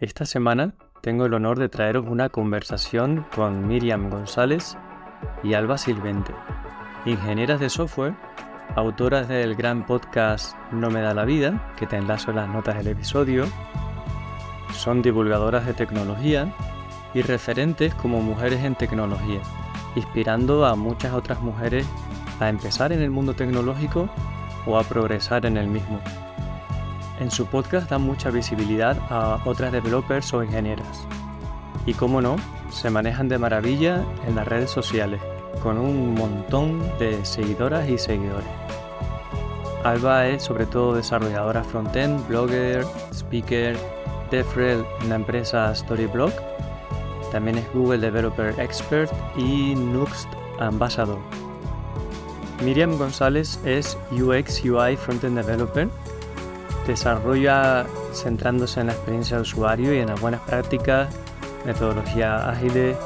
Esta semana tengo el honor de traeros una conversación con Miriam González y Alba Silvente, ingenieras de software, autoras del gran podcast No me da la vida, que te enlazo en las notas del episodio, son divulgadoras de tecnología y referentes como mujeres en tecnología, inspirando a muchas otras mujeres a empezar en el mundo tecnológico o a progresar en el mismo. En su podcast dan mucha visibilidad a otras developers o ingenieras. Y como no, se manejan de maravilla en las redes sociales, con un montón de seguidoras y seguidores. Alba es sobre todo desarrolladora frontend, blogger, speaker, DevRel en la empresa Storyblog. También es Google Developer Expert y Nuxt Ambassador. Miriam González es UX UI Frontend Developer desarrolla centrándose en la experiencia de usuario y en las buenas prácticas, metodología ágil,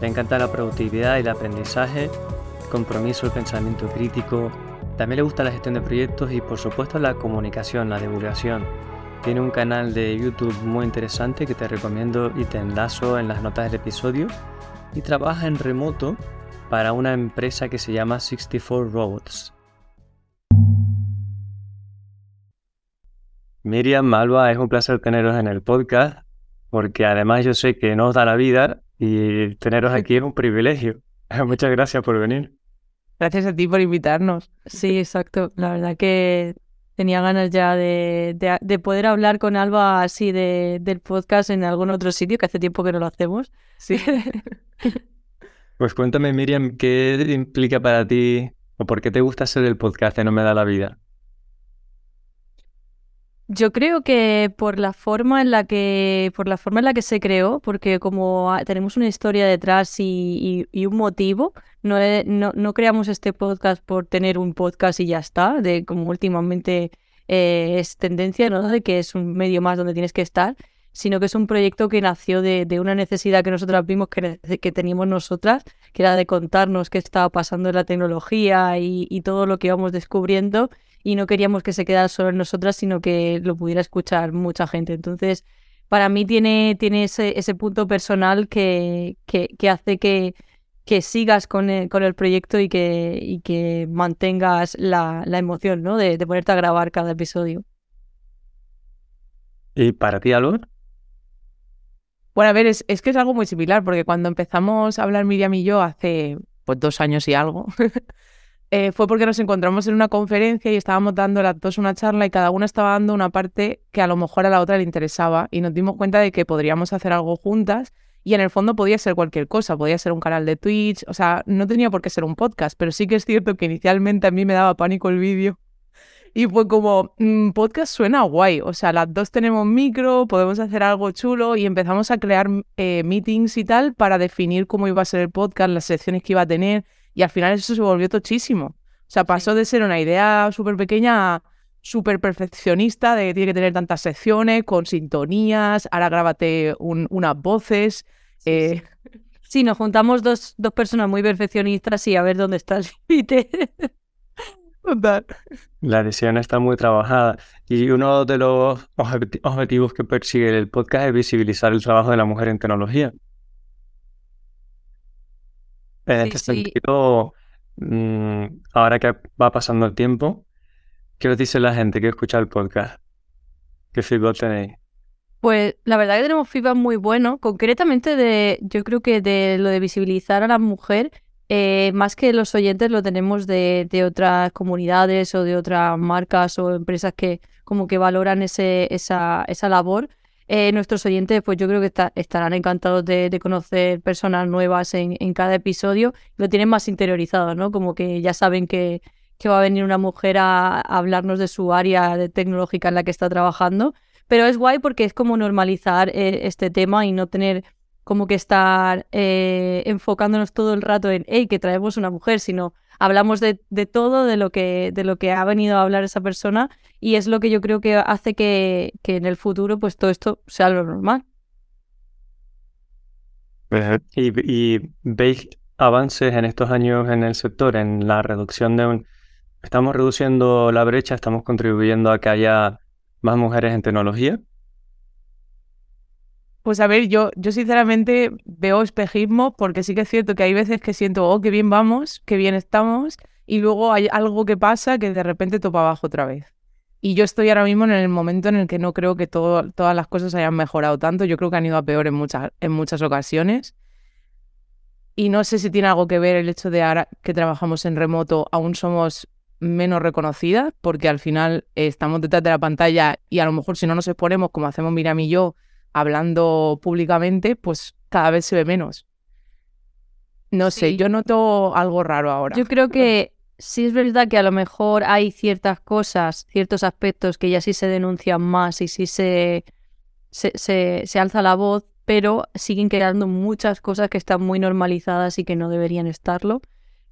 le encanta la productividad y el aprendizaje, compromiso, el pensamiento crítico, también le gusta la gestión de proyectos y por supuesto la comunicación, la divulgación. Tiene un canal de YouTube muy interesante que te recomiendo y te enlazo en las notas del episodio y trabaja en remoto para una empresa que se llama 64 Robots. Miriam, Malva, es un placer teneros en el podcast, porque además yo sé que nos da la vida y teneros aquí es un privilegio. Muchas gracias por venir. Gracias a ti por invitarnos. Sí, exacto. La verdad que tenía ganas ya de, poder hablar con Alba así de, del podcast en algún otro sitio, que hace tiempo que no lo hacemos. Sí. pues cuéntame, Miriam, ¿qué implica para ti o por qué te gusta hacer el podcast de No me da la vida? Yo creo que por la forma en la que, por la forma en la que se creó, porque como tenemos una historia detrás y, un motivo, no, no, creamos este podcast por tener un podcast y ya está, de como últimamente eh, es tendencia, ¿no? De que es un medio más donde tienes que estar, sino que es un proyecto que nació de, una necesidad que nosotras vimos que, que, teníamos nosotras, que era de contarnos qué estaba pasando en la tecnología y, y todo lo que íbamos descubriendo y no queríamos que se quedara solo en nosotras, sino que lo pudiera escuchar mucha gente. Entonces, para mí tiene, tiene ese, ese punto personal que, que, hace que, que sigas con el, con el proyecto y que, y que mantengas la, la emoción ¿no? de, de, ponerte a grabar cada episodio. ¿Y para ti, Alor? Bueno, a ver, es, es, que es algo muy similar, porque cuando empezamos a hablar Miriam y yo hace pues, dos años y algo, Eh, fue porque nos encontramos en una conferencia y estábamos dando las dos una charla y cada una estaba dando una parte que a lo mejor a la otra le interesaba y nos dimos cuenta de que podríamos hacer algo juntas y en el fondo podía ser cualquier cosa, podía ser un canal de Twitch, o sea, no tenía por qué ser un podcast, pero sí que es cierto que inicialmente a mí me daba pánico el vídeo y fue como, mm, podcast suena guay, o sea, las dos tenemos micro, podemos hacer algo chulo y empezamos a crear eh, meetings y tal para definir cómo iba a ser el podcast, las secciones que iba a tener y al final eso se volvió tochísimo. O sea, pasó de ser una idea súper pequeña a súper perfeccionista, de que tiene que tener tantas secciones, con sintonías, ahora grábate unas voces. Eh. Sí, nos juntamos dos, dos personas muy perfeccionistas y a ver dónde está el límite. La edición está muy trabajada y uno de los objetivos que persigue el podcast es visibilizar el trabajo de la mujer en tecnología. En este sentido, ahora que va pasando el tiempo, ¿qué os dice la gente que escucha el podcast? ¿Qué feedback tenéis? Pues la verdad que tenemos feedback muy bueno, concretamente de, yo creo que de lo de visibilizar a la mujer, eh, más que los oyentes lo tenemos de, de, otras comunidades o de otras marcas o empresas que como que valoran ese, esa, esa labor. Eh, nuestros oyentes, pues yo creo que estarán encantados de, conocer personas nuevas en, cada episodio. Lo tienen más interiorizado, ¿no? Como que ya saben que, va a venir una mujer a, hablarnos de su área de tecnológica en la que está trabajando. Pero es guay porque es como normalizar eh, este tema y no tener como que estar eh, enfocándonos todo el rato en, hey, que traemos una mujer, sino hablamos de, todo, de lo, que, de lo que ha venido a hablar esa persona y es lo que yo creo que hace que, en el futuro pues todo esto sea lo normal. ¿Y, veis avances en estos años en el sector, en la reducción de un... ¿Estamos reduciendo la brecha? ¿Estamos contribuyendo a que haya más mujeres en tecnología? Pues a ver, yo, yo sinceramente veo espejismo porque sí que es cierto que hay veces que siento, oh, qué bien vamos, qué bien estamos, y luego hay algo que pasa que de repente topa abajo otra vez. Y yo estoy ahora mismo en el momento en el que no creo que todas las cosas hayan mejorado tanto. Yo creo que han ido a peor en muchas, en muchas ocasiones. Y no sé si tiene algo que ver el hecho de ahora que trabajamos en remoto, aún somos menos reconocidas, porque al final estamos detrás de la pantalla y a lo mejor si no nos exponemos, como hacemos Miriam y yo, hablando públicamente, pues cada vez se ve menos. No sé, yo noto algo raro ahora. Yo creo que sí es verdad que a lo mejor hay ciertas cosas, ciertos aspectos que ya sí se denuncian más y sí se, se, se, alza la voz, pero siguen quedando muchas cosas que están muy normalizadas y que no deberían estarlo,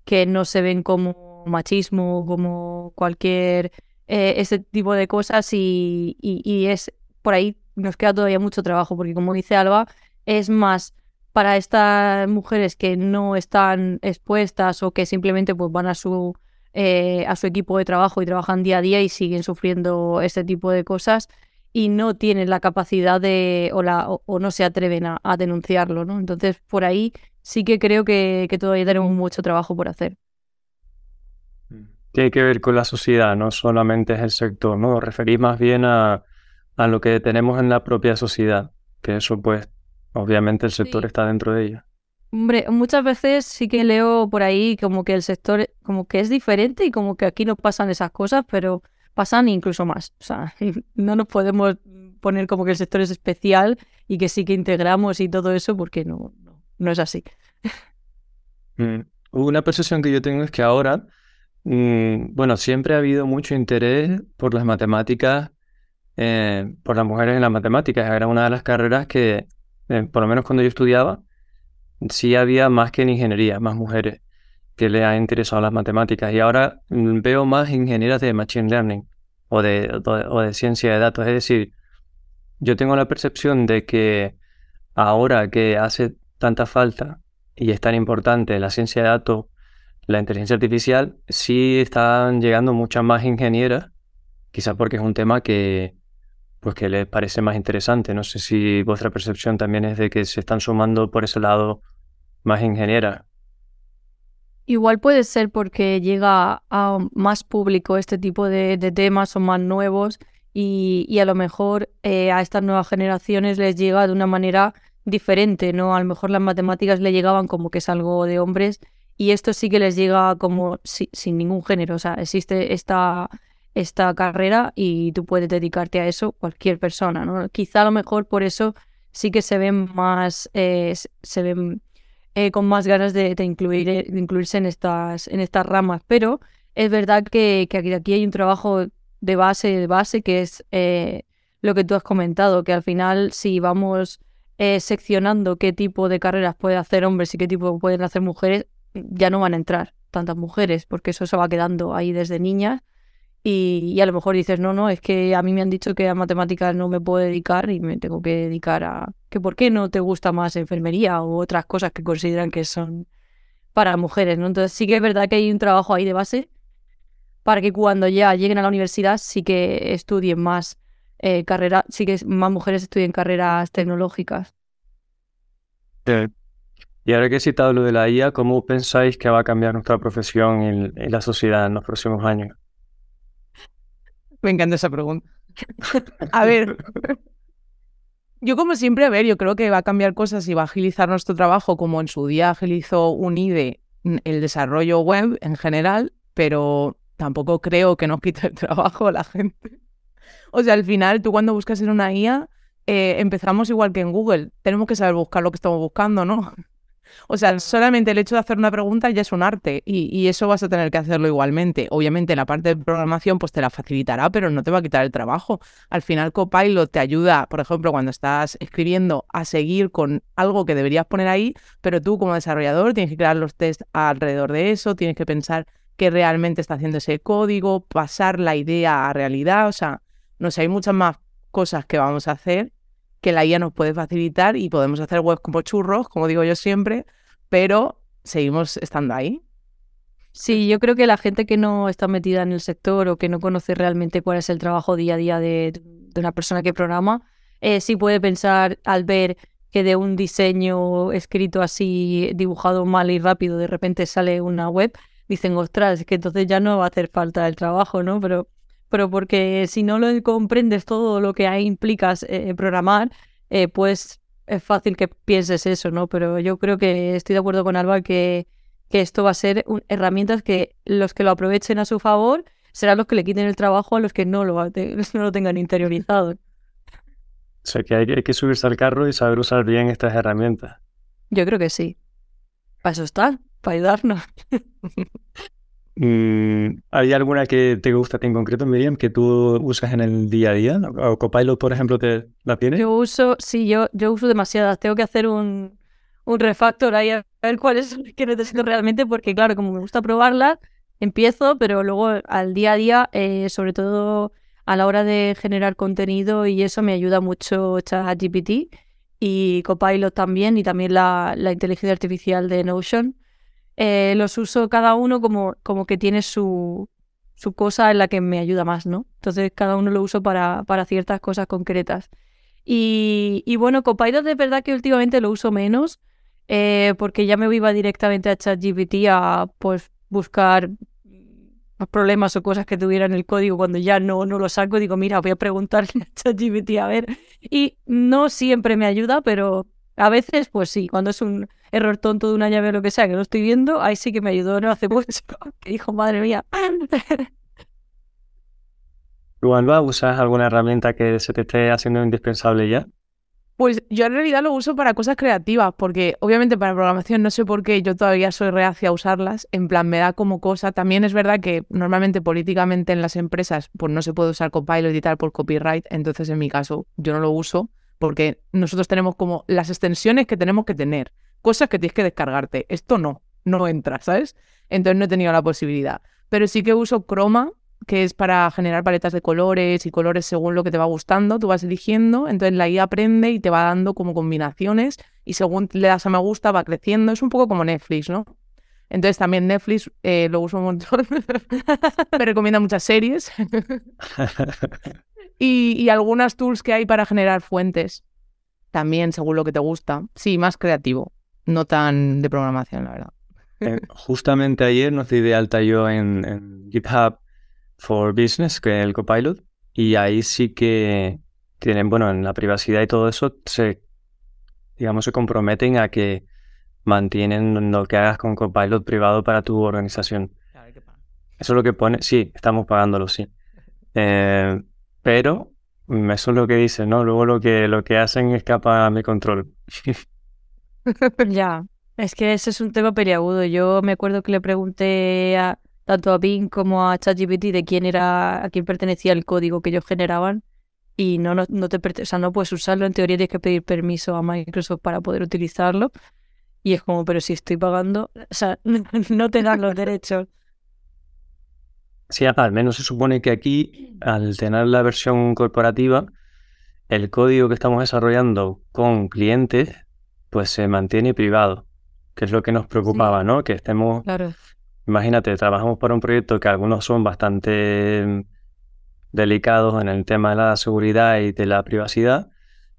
que no se ven como machismo, como cualquier eh, ese tipo de cosas y, y es por ahí nos queda todavía mucho trabajo porque como dice Alba, es más para estas mujeres que no están expuestas o que simplemente pues van a su eh, a su equipo de trabajo y trabajan día a día y siguen sufriendo este tipo de cosas y no tienen la capacidad de o, la, o, no se atreven a, denunciarlo, ¿no? Entonces, por ahí sí que creo que, que todavía tenemos mucho trabajo por hacer. Tiene que ver con la sociedad, no solamente es el sector, ¿no? Referís más bien a, a lo que tenemos en la propia sociedad, que eso pues Obviamente el sector está dentro de ella. Hombre, muchas veces sí que leo por ahí como que el sector como que es diferente y como que aquí no pasan esas cosas, pero pasan incluso más. O sea, no nos podemos poner como que el sector es especial y que sí que integramos y todo eso porque no, no, es así. Mm, una percepción que yo tengo es que ahora, mm, bueno, siempre ha habido mucho interés por las matemáticas, eh, por las mujeres en las matemáticas. Era una de las carreras que eh, por lo menos cuando yo estudiaba, sí había más que en ingeniería, más mujeres que le han interesado las matemáticas. Y ahora mm, veo más ingenieras de Machine Learning o de, o de ciencia de datos. Es decir, yo tengo la percepción de que ahora que hace tanta falta y es tan importante la ciencia de datos, la inteligencia artificial, sí están llegando muchas más ingenieras, quizás porque es un tema que, pues que les parece más interesante. No sé si vuestra percepción también es de que se están sumando por ese lado más ingenieras. Igual puede ser porque llega a más público este tipo de, temas, son más nuevos y, a lo mejor eh, a estas nuevas generaciones les llega de una manera diferente, ¿no? A lo mejor las matemáticas le llegaban como que es algo de hombres y esto sí que les llega como sin ningún género, o sea, existe esta esta carrera y tú puedes dedicarte a eso cualquier persona, ¿no? Quizá a lo mejor por eso sí que se ven más, eh, se ven eh, con más ganas de, incluir, eh, de incluirse en estas, en estas ramas, pero es verdad que, aquí, hay un trabajo de base, de base, que es lo que tú has comentado, que al final si vamos seccionando qué tipo de carreras pueden hacer hombres y qué tipo pueden hacer mujeres, ya no van a entrar tantas mujeres, porque eso se va quedando ahí desde niñas y, a lo mejor dices, no, no, es que a mí me han dicho que a matemáticas no me puedo dedicar y me tengo que dedicar a... que ¿Por qué no te gusta más enfermería o otras cosas que consideran que son para mujeres? ¿no? Entonces sí que es verdad que hay un trabajo ahí de base para que cuando ya lleguen a la universidad sí que estudien más eh, carreras, sí que más mujeres estudien carreras tecnológicas. Y ahora que he citado lo de la IA, ¿cómo pensáis que va a cambiar nuestra profesión en la sociedad en los próximos años? Me encanta esa pregunta. A ver, yo como siempre, a ver, yo creo que va a cambiar cosas y va a agilizar nuestro trabajo como en su día agilizó UNIDE el desarrollo web en general, pero tampoco creo que nos quite el trabajo a la gente. O sea, al final, tú cuando buscas en una IA, eh, empezamos igual que en Google. Tenemos que saber buscar lo que estamos buscando, ¿no? O sea, solamente el hecho de hacer una pregunta ya es un arte y, eso vas a tener que hacerlo igualmente. Obviamente la parte de programación pues te la facilitará, pero no te va a quitar el trabajo. Al final Copilot te ayuda, por ejemplo, cuando estás escribiendo a seguir con algo que deberías poner ahí, pero tú como desarrollador tienes que crear los tests alrededor de eso, tienes que pensar qué realmente está haciendo ese código, pasar la idea a realidad, o sea, no sé, hay muchas más cosas que vamos a hacer que la IA nos puede facilitar y podemos hacer webs como churros, como digo yo siempre, pero seguimos estando ahí. Sí, yo creo que la gente que no está metida en el sector o que no conoce realmente cuál es el trabajo día a día de, una persona que programa, eh, sí puede pensar al ver que de un diseño escrito así, dibujado mal y rápido, de repente sale una web, dicen, ostras, es que entonces ya no va a hacer falta el trabajo, ¿no? Pero, pero porque si no lo comprendes todo lo que hay, implicas eh, programar, eh, pues es fácil que pienses eso, ¿no? Pero yo creo que estoy de acuerdo con Alba que, que esto va a ser herramientas que los que lo aprovechen a su favor serán los que le quiten el trabajo a los que no lo, no lo tengan interiorizado. O sea que hay, que subirse al carro y saber usar bien estas herramientas. Yo creo que sí. Para eso está, para ayudarnos. Mm, ¿Hay alguna que te gusta en concreto, Miriam, que tú usas en el día a día? ¿O Copilot, por ejemplo, te la tienes? Yo uso, sí, yo, yo uso demasiadas. Tengo que hacer un, un refactor ahí a ver cuáles son que necesito realmente, porque claro, como me gusta probarlas, empiezo, pero luego al día a día, eh, sobre todo a la hora de generar contenido y eso me ayuda mucho ChatGPT y Copilot también y también la, inteligencia artificial de Notion. Eh, los uso cada uno como, como que tiene su, su cosa en la que me ayuda más, ¿no? Entonces cada uno lo uso para, para ciertas cosas concretas. Y, y, bueno, Copilot de verdad que últimamente lo uso menos eh, porque ya me iba directamente a ChatGPT a pues buscar problemas o cosas que tuviera en el código cuando ya no, no lo saco, digo, mira, voy a preguntarle a ChatGPT a ver. Y no siempre me ayuda, pero a veces, pues sí, cuando es un error tonto de una llave o lo que sea que no estoy viendo, ahí sí que me ayudó no hace mucho. Que dijo, madre mía. ¿Tú, Alba, usas alguna herramienta que se te esté haciendo indispensable ya? Pues yo en realidad lo uso para cosas creativas, porque obviamente para programación no sé por qué yo todavía soy reacia a usarlas, en plan me da como cosa. También es verdad que normalmente políticamente en las empresas pues no se puede usar Copilot y tal por copyright, entonces en mi caso yo no lo uso porque nosotros tenemos como las extensiones que tenemos que tener, cosas que tienes que descargarte. Esto no, no entra, ¿sabes? Entonces no he tenido la posibilidad. Pero sí que uso Chroma que es para generar paletas de colores y colores según lo que te va gustando, tú vas eligiendo, entonces la IA aprende y te va dando como combinaciones y según le das a me gusta va creciendo, es un poco como Netflix, ¿no? Entonces también Netflix eh, lo uso un montón, me recomienda muchas series y, y algunas tools que hay para generar fuentes, también según lo que te gusta, sí, más creativo, no tan de programación, la verdad. Eh, justamente ayer nos di de alta yo en GitHub for Business, que es el Copilot, y ahí sí que tienen, bueno, en la privacidad y todo eso, se, digamos, se comprometen a que mantienen lo que hagas con Copilot privado para tu organización. Eso es lo que pone, sí, estamos pagándolo, sí. Eh, pero eso es lo que dice, ¿no? Luego lo que, lo que hacen escapa a mi control. ya, es que ese es un tema periagudo. Yo me acuerdo que le pregunté a, tanto a Bing como a ChatGPT de quién era, a quién pertenecía el código que ellos generaban y no, no, no te o sea, no puedes usarlo, en teoría tienes que pedir permiso a Microsoft para poder utilizarlo. Y es como, pero si estoy pagando, o sea, no te dan los derechos. Sí, al menos se supone que aquí, al tener la versión corporativa, el código que estamos desarrollando con clientes, pues se mantiene privado, que es lo que nos preocupaba, ¿no? Que estemos claro. Imagínate, trabajamos para un proyecto que algunos son bastante mm, delicados en el tema de la seguridad y de la privacidad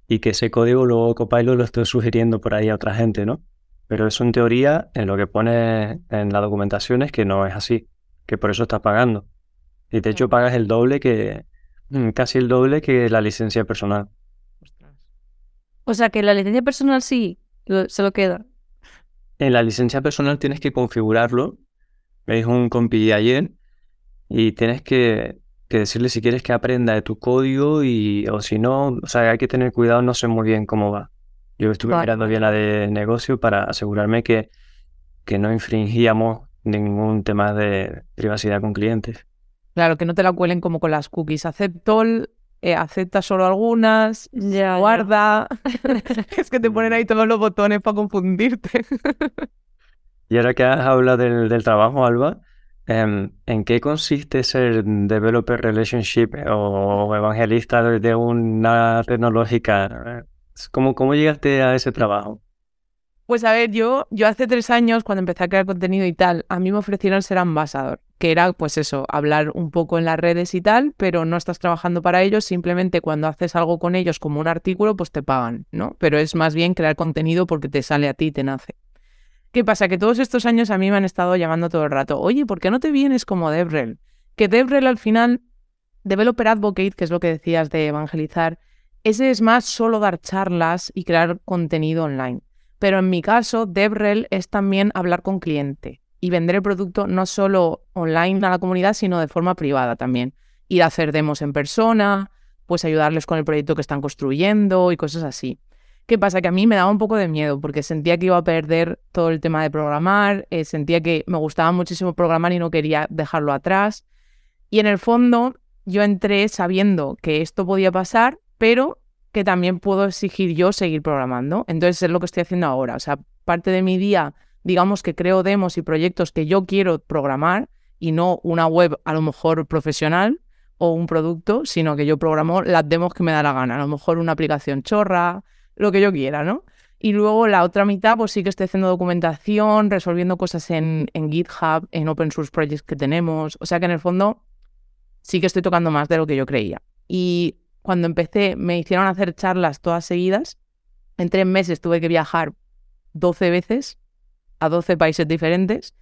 y que ese código luego Copilot lo estoy sugiriendo por ahí a otra gente, ¿no? Pero eso en teoría, en lo que pone en la documentación es que no es así, que por eso estás pagando. Y de hecho pagas el doble que, mm, casi el doble que la licencia personal. O sea que la licencia personal sí, se lo queda. En la licencia personal tienes que configurarlo me dijo un compi ayer, y tienes que, decirle si quieres que aprenda de tu código y o si no, o sea, hay que tener cuidado, no sé muy bien cómo va. Yo estuve mirando bien la de negocio para asegurarme que, que no infringíamos ningún tema de privacidad con clientes. Claro, que no te la cuelen como con las cookies. Acepto, eh, acepta solo algunas, ya, guarda. es que te ponen ahí todos los botones para confundirte. Y ahora que has hablado del, trabajo, Alba, em, ¿en qué consiste ser developer relationship o evangelista de una tecnológica? ¿Cómo, cómo llegaste a ese trabajo? Pues a ver, yo, yo hace tres años, cuando empecé a crear contenido y tal, a mí me ofrecieron ser ambasador. que era pues eso, hablar un poco en las redes y tal, pero no estás trabajando para ellos, simplemente cuando haces algo con ellos como un artículo, pues te pagan, ¿no? Pero es más bien crear contenido porque te sale a ti, te nace. ¿Qué pasa? Que todos estos años a mí me han estado llamando todo el rato, oye, ¿por qué no te vienes como DevRel? Que DevRel al final, Developer Advocate, que es lo que decías de evangelizar, ese es más solo dar charlas y crear contenido online. Pero en mi caso, DevRel es también hablar con cliente y vender el producto no solo online a la comunidad, sino de forma privada también. Ir a hacer demos en persona, pues ayudarles con el proyecto que están construyendo y cosas así. ¿Qué pasa? Que a mí me daba un poco de miedo porque sentía que iba a perder todo el tema de programar, eh, sentía que me gustaba muchísimo programar y no quería dejarlo atrás. Y en el fondo yo entré sabiendo que esto podía pasar, pero que también puedo exigir yo seguir programando. Entonces es lo que estoy haciendo ahora. O sea, parte de mi día, digamos que creo demos y proyectos que yo quiero programar y no una web a lo mejor profesional o un producto, sino que yo programo las demos que me da la gana. A lo mejor una aplicación chorra, lo que yo quiera, ¿no? Y luego la otra mitad, pues sí que estoy haciendo documentación, resolviendo cosas en, en GitHub, en open source projects que tenemos. O sea que en el fondo sí que estoy tocando más de lo que yo creía. Y cuando empecé me hicieron hacer charlas todas seguidas. En tres meses tuve que viajar 12 veces a 12 países diferentes,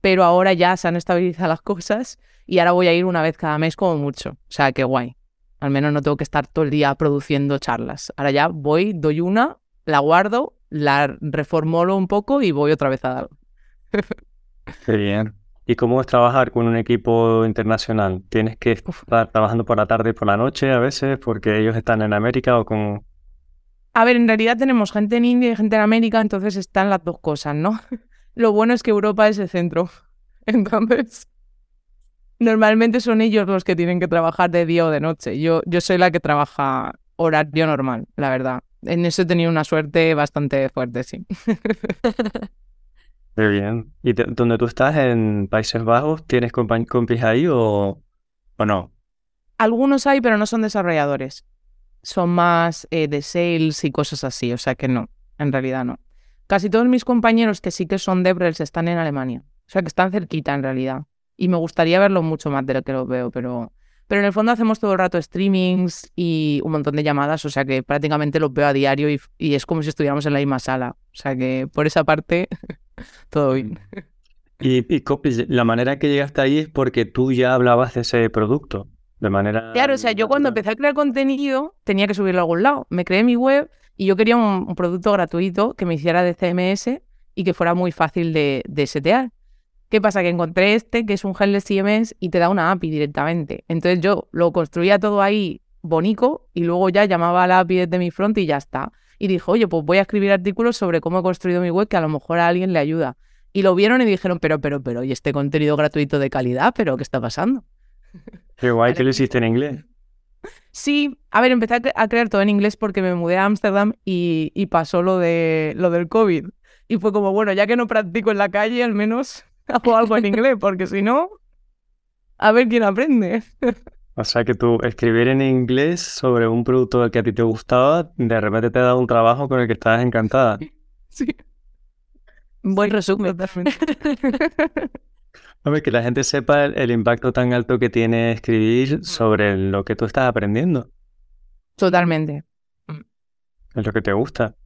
pero ahora ya se han estabilizado las cosas y ahora voy a ir una vez cada mes como mucho. O sea, qué guay. Al menos no tengo que estar todo el día produciendo charlas. Ahora ya voy, doy una, la guardo, la reformulo un poco y voy otra vez a dar. Qué bien. ¿Y cómo es trabajar con un equipo internacional? ¿Tienes que estar trabajando por la tarde y por la noche a veces porque ellos están en América o con...? A ver, en realidad tenemos gente en India y gente en América, entonces están las dos cosas, ¿no? Lo bueno es que Europa es el centro. Entonces, Normalmente son ellos los que tienen que trabajar de día o de noche. Yo, yo soy la que trabaja horario normal, la verdad. En eso he tenido una suerte bastante fuerte, sí. Muy bien. ¿Y dónde tú estás, en Países Bajos, tienes compis ahí o, o no? Algunos hay, pero no son desarrolladores. Son más eh, de sales y cosas así, o sea que no, en realidad no. Casi todos mis compañeros que sí que son DevRels están en Alemania, o sea que están cerquita en realidad y me gustaría verlo mucho más de lo que lo veo, pero, pero en el fondo hacemos todo el rato streamings y un montón de llamadas, o sea que prácticamente lo veo a diario y, y es como si estuviéramos en la misma sala. O sea que por esa parte, todo bien. Y, y la manera que llegaste ahí es porque tú ya hablabas de ese producto, de manera... Claro, o sea, yo cuando empecé a crear contenido tenía que subirlo a algún lado. Me creé mi web y yo quería un, un producto gratuito que me hiciera de CMS y que fuera muy fácil de, de setear. ¿Qué pasa? Que encontré este, que es un headless CMS, y te da una API directamente. Entonces yo lo construía todo ahí bonito y luego ya llamaba a la API desde mi front y ya está. Y dijo, oye, pues voy a escribir artículos sobre cómo he construido mi web que a lo mejor a alguien le ayuda. Y lo vieron y dijeron, pero, pero, pero, ¿y este contenido gratuito de calidad? ¿Pero qué está pasando? Qué guay que lo hiciste en inglés. Sí, a ver, empecé a, crear todo en inglés porque me mudé a Ámsterdam y, y, pasó lo, de, lo del COVID. Y fue como, bueno, ya que no practico en la calle, al menos hago algo en inglés, porque si no, a ver quién aprende. O sea que tú escribir en inglés sobre un producto que a ti te gustaba, de repente te ha dado un trabajo con el que estabas encantada. Sí. Buen resumen. Hombre, que la gente sepa el, impacto tan alto que tiene escribir sobre lo que tú estás aprendiendo. Totalmente. Es lo que te gusta.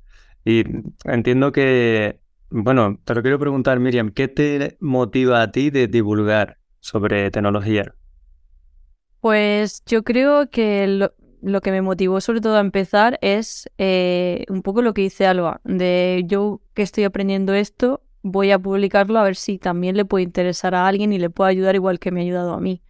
Y entiendo que bueno, te lo quiero preguntar, Miriam, ¿qué te motiva a ti de divulgar sobre tecnología? Pues yo creo que lo, que me motivó sobre todo a empezar es eh, un poco lo que dice Alba, de yo que estoy aprendiendo esto, voy a publicarlo a ver si también le puede interesar a alguien y le puede ayudar igual que me ha ayudado a mí.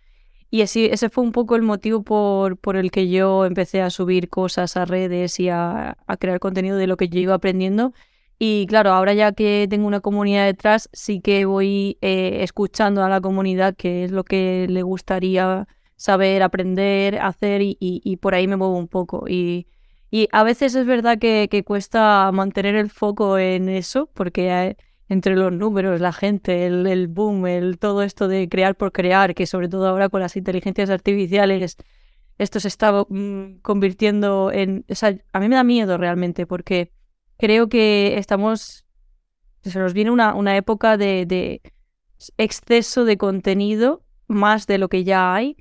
Y así, ese fue un poco el motivo por, por el que yo empecé a subir cosas a redes y a, crear contenido de lo que yo iba aprendiendo y claro, ahora ya que tengo una comunidad detrás, sí que voy eh, escuchando a la comunidad qué es lo que le gustaría saber, aprender, hacer y, por ahí me muevo un poco. Y, a veces es verdad que, cuesta mantener el foco en eso, porque entre los números, la gente, el, boom, el todo esto de crear por crear, que sobre todo ahora con las inteligencias artificiales, esto se está mm, convirtiendo en... A mí me da miedo realmente porque creo que estamos, se nos viene una época de, exceso de contenido más de lo que ya hay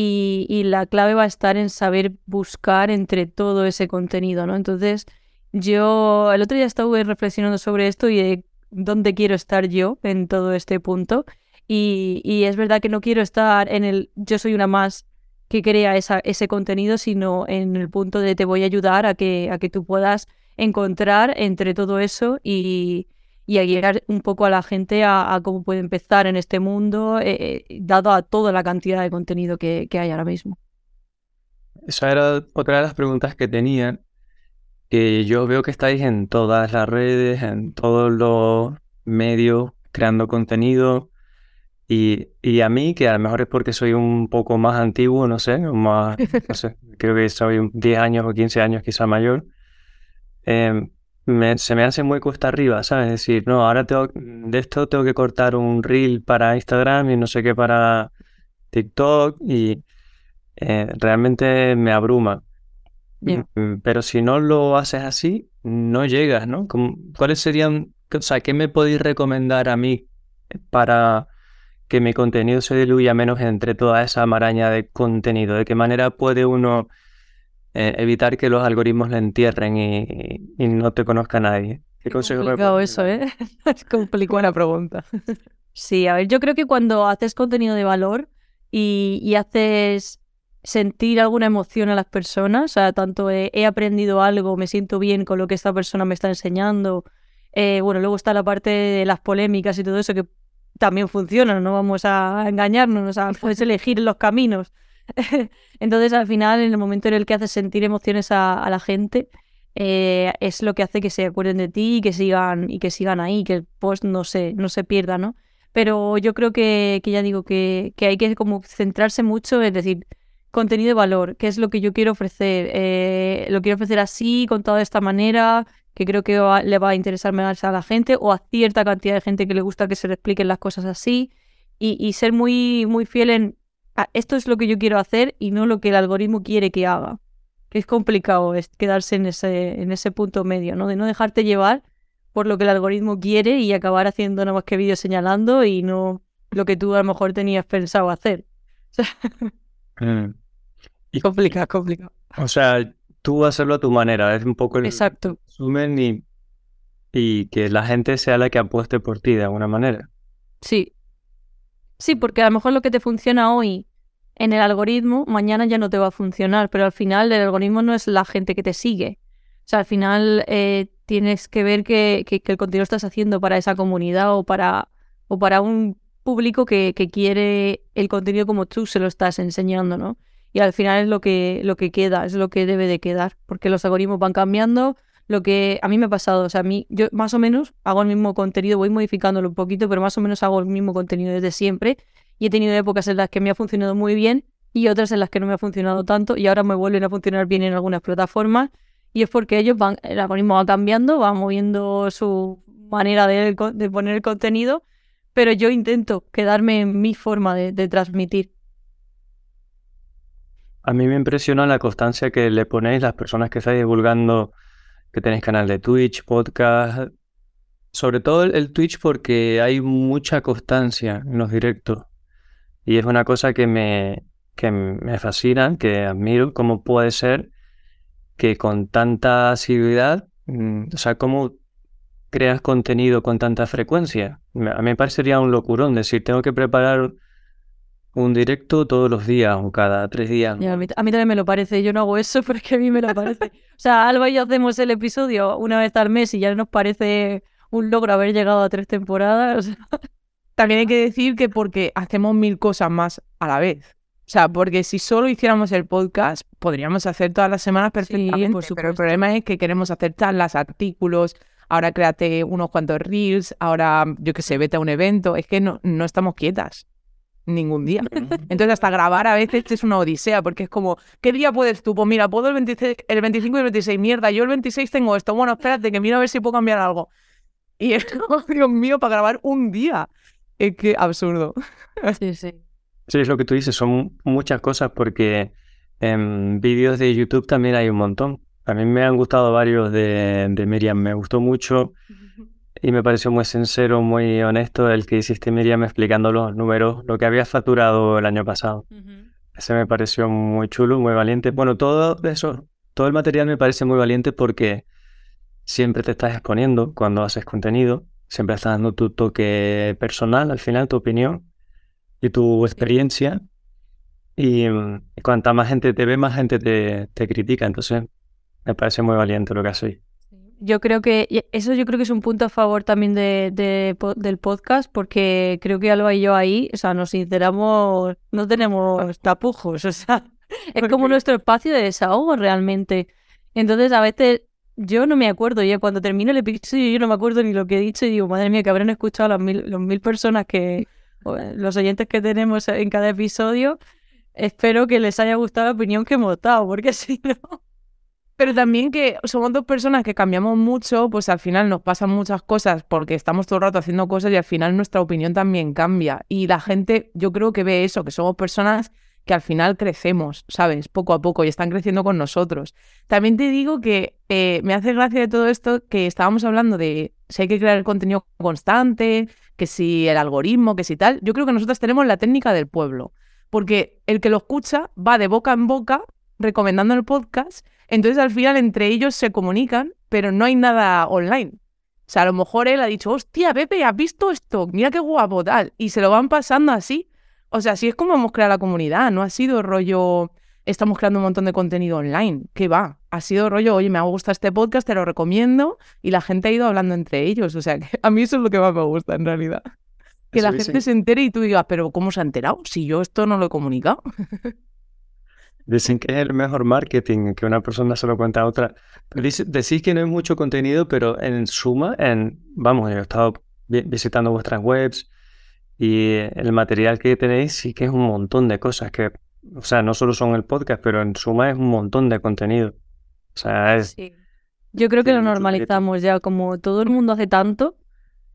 y, la clave va a estar en saber buscar entre todo ese contenido, ¿no? Entonces, yo el otro día estuve reflexionando sobre esto y de dónde quiero estar yo en todo este punto. Y, y es verdad que no quiero estar en el yo soy una más que crea esa, ese contenido, sino en el punto de te voy a ayudar a que, a que tú puedas encontrar entre todo eso y, y a guiar un poco a la gente a, cómo puede empezar en este mundo, eh, eh, dado a toda la cantidad de contenido que, que hay ahora mismo. Esa era otra de las preguntas que tenía, que yo veo que estáis en todas las redes, en todos los medios, creando contenido. Y, y, a mí, que a lo mejor es porque soy un poco más antiguo, no sé, más, no sé creo que soy 10 años o 15 años quizá mayor, se me hace muy cuesta arriba, ¿sabes? Es decir, no, ahora tengo, de esto tengo que cortar un reel para Instagram y no sé qué para TikTok y eh, realmente me abruma. Mm, pero si no lo haces así, no llegas, ¿no? ¿Cuáles serían, o sea, qué me podéis recomendar a mí para que mi contenido se diluya menos entre toda esa maraña de contenido? ¿De qué manera puede uno eh, evitar que los algoritmos le entierren y, no te conozca nadie? ¿Qué consejo complicado eso, ¿eh? es complicada la pregunta. sí, a ver, yo creo que cuando haces contenido de valor y, y haces sentir alguna emoción a las personas, o sea, tanto he, aprendido algo, me siento bien con lo que esta persona me está enseñando. Eh, bueno, luego está la parte de las polémicas y todo eso que también funciona, no vamos a engañarnos, o sea, puedes elegir los caminos. Entonces, al final, en el momento en el que haces sentir emociones a, la gente, eh, es lo que hace que se acuerden de ti y que sigan, y que sigan ahí, que el post no se, no se pierda, ¿no? Pero yo creo que, que ya digo que, que hay que como centrarse mucho, es decir, contenido de valor, qué es lo que yo quiero ofrecer. Eh, lo quiero ofrecer así, contado de esta manera, que creo que le va a interesar más a la gente o a cierta cantidad de gente que le gusta que se le expliquen las cosas así y, ser muy, muy fiel en ah, esto es lo que yo quiero hacer y no lo que el algoritmo quiere que haga. Que es complicado es quedarse en ese, en ese punto medio, ¿no? De no dejarte llevar por lo que el algoritmo quiere y acabar haciendo nada más que vídeos señalando y no lo que tú a lo mejor tenías pensado hacer. Mm. Y, complicado, complicado. O sea, tú hacerlo a tu manera, es un poco el Exacto. resumen y, y que la gente sea la que apueste por ti de alguna manera. Sí. Sí, porque a lo mejor lo que te funciona hoy en el algoritmo, mañana ya no te va a funcionar, pero al final el algoritmo no es la gente que te sigue. O sea, al final eh, tienes que ver que, que, que, el contenido estás haciendo para esa comunidad o para, o para un público que, quiere el contenido como tú se lo estás enseñando, ¿no? Y al final es lo que, lo que queda, es lo que debe de quedar, porque los algoritmos van cambiando. Lo que a mí me ha pasado, o sea, a mí, yo más o menos hago el mismo contenido, voy modificándolo un poquito, pero más o menos hago el mismo contenido desde siempre. Y he tenido épocas en las que me ha funcionado muy bien y otras en las que no me ha funcionado tanto y ahora me vuelven a funcionar bien en algunas plataformas. Y es porque ellos van, el algoritmo va cambiando, va moviendo su manera de, de poner el contenido pero yo intento quedarme en mi forma de, transmitir. A mí me impresiona la constancia que le ponéis las personas que estáis divulgando, que tenéis canal de Twitch, podcast, sobre todo el, Twitch porque hay mucha constancia en los directos. Y es una cosa que me, que me fascina, que admiro, cómo puede ser que con tanta asiduidad, mm, o sea, cómo creas contenido con tanta frecuencia. A mí me parecería un locurón decir, tengo que preparar un directo todos los días o cada tres días. a, mí, también me lo parece, yo no hago eso, pero es que a mí me lo parece. o sea, Alba y yo hacemos el episodio una vez al mes y ya nos parece un logro haber llegado a tres temporadas. también hay que decir que porque hacemos mil cosas más a la vez. O sea, porque si solo hiciéramos el podcast, podríamos hacer todas las semanas perfectamente, pero el problema es que queremos hacer charlas, artículos, ahora créate unos cuantos reels, ahora, yo qué sé, vete a un evento. Es que no, no estamos quietas ningún día. Entonces, hasta grabar a veces es una odisea, porque es como, ¿qué día puedes tú? Pues mira, puedo el, 26, el 25 y el 26, mierda, yo el 26 tengo esto, bueno, espérate, que mira a ver si puedo cambiar algo. Y es como, Dios mío, para grabar un día. Es que absurdo. Sí, sí. Sí, es lo que tú dices, son muchas cosas porque en vídeos de YouTube también hay un montón. A mí me han gustado varios de, de Miriam, me gustó mucho y me pareció muy sincero, muy honesto el que hiciste Miriam explicando los números, lo que había facturado el año pasado. Ese me pareció muy chulo, muy valiente. Bueno, todo eso, todo el material me parece muy valiente porque siempre te estás exponiendo cuando haces contenido, siempre estás dando tu toque personal, al final tu opinión y tu experiencia. Y, cuanta más gente te ve, más gente te, te critica. Entonces, me parece muy valiente lo que haces yo creo que eso yo creo que es un punto a favor también de, del podcast porque creo que Alba y yo ahí, o sea, nos sinceramos, no tenemos tapujos, o sea, es como nuestro espacio de desahogo realmente. Entonces a veces yo no me acuerdo, ya cuando termino el episodio yo no me acuerdo ni lo que he dicho y digo, madre mía, que habrán escuchado las mil, los mil personas que, los oyentes que tenemos en cada episodio. Espero que les haya gustado la opinión que hemos dado, porque si no... Pero también que somos dos personas que cambiamos mucho, pues al final nos pasan muchas cosas porque estamos todo el rato haciendo cosas y al final nuestra opinión también cambia. Y la gente, yo creo que ve eso, que somos personas que al final crecemos, ¿sabes? Poco a poco y están creciendo con nosotros. También te digo que eh, me hace gracia de todo esto que estábamos hablando de si hay que crear contenido constante, que si el algoritmo, que si tal. Yo creo que nosotros tenemos la técnica del pueblo, porque el que lo escucha va de boca en boca recomendando el podcast entonces al final entre ellos se comunican, pero no hay nada online. O sea, a lo mejor él ha dicho, hostia, Pepe, ¿has visto esto? Mira qué guapo, tal. Y se lo van pasando así. O sea, así es como hemos creado la comunidad. No ha sido rollo, estamos creando un montón de contenido online. ¿Qué va? Ha sido rollo, oye, me ha gustado este podcast, te lo recomiendo. Y la gente ha ido hablando entre ellos. O sea, que a mí eso es lo que más me gusta en realidad. Que la gente se entere y tú digas, pero ¿cómo se ha enterado? Si yo esto no lo he comunicado. Dicen que es el mejor marketing, que una persona se lo cuenta a otra. decís que no hay mucho contenido, pero en suma, en, vamos, yo he estado visitando vuestras webs y el material que tenéis sí que es un montón de cosas que, o sea, no solo son el podcast, pero en suma es un montón de contenido. O sea, es... Yo creo que lo normalizamos ya, como todo el mundo hace tanto,